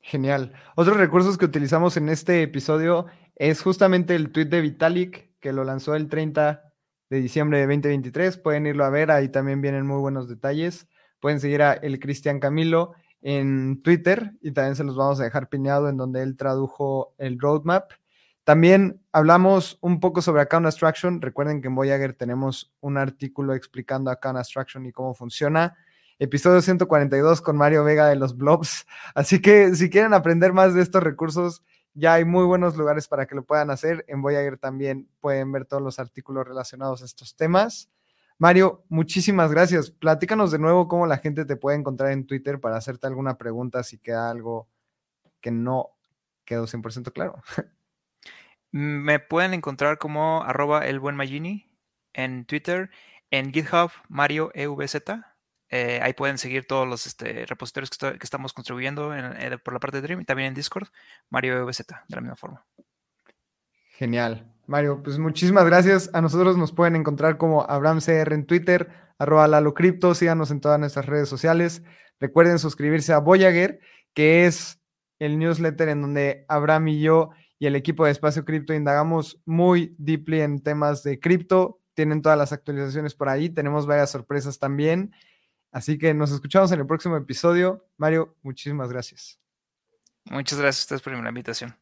Genial. Otros recursos que utilizamos en este episodio es justamente el tweet de Vitalik, que lo lanzó el 30 de diciembre de 2023. Pueden irlo a ver, ahí también vienen muy buenos detalles. Pueden seguir a el Cristian Camilo en Twitter y también se los vamos a dejar pineado en donde él tradujo el roadmap. También hablamos un poco sobre Account Abstraction. Recuerden que en Voyager tenemos un artículo explicando Account Abstraction y cómo funciona episodio 142 con Mario Vega de los Blobs. Así que si quieren aprender más de estos recursos, ya hay muy buenos lugares para que lo puedan hacer. En Voyager también pueden ver todos los artículos relacionados a estos temas. Mario, muchísimas gracias. Platícanos de nuevo cómo la gente te puede encontrar en Twitter para hacerte alguna pregunta si queda algo que no quedó 100% claro. Me pueden encontrar como arroba el buen en Twitter, en GitHub Mario EVZ eh, ahí pueden seguir todos los este, repositorios que, estamos contribuyendo por la parte de Dream y también en Discord, Mario VZ, de la misma forma. Genial. Mario, pues muchísimas gracias. A nosotros nos pueden encontrar como AbramCR en Twitter, arroba Lalo Cripto, síganos en todas nuestras redes sociales. Recuerden suscribirse a Voyager, que es el newsletter en donde Abraham y yo y el equipo de Espacio Cripto indagamos muy deeply en temas de cripto. Tienen todas las actualizaciones por ahí, tenemos varias sorpresas también. Así que nos escuchamos en el próximo episodio. Mario, muchísimas gracias. Muchas gracias a ustedes por la invitación.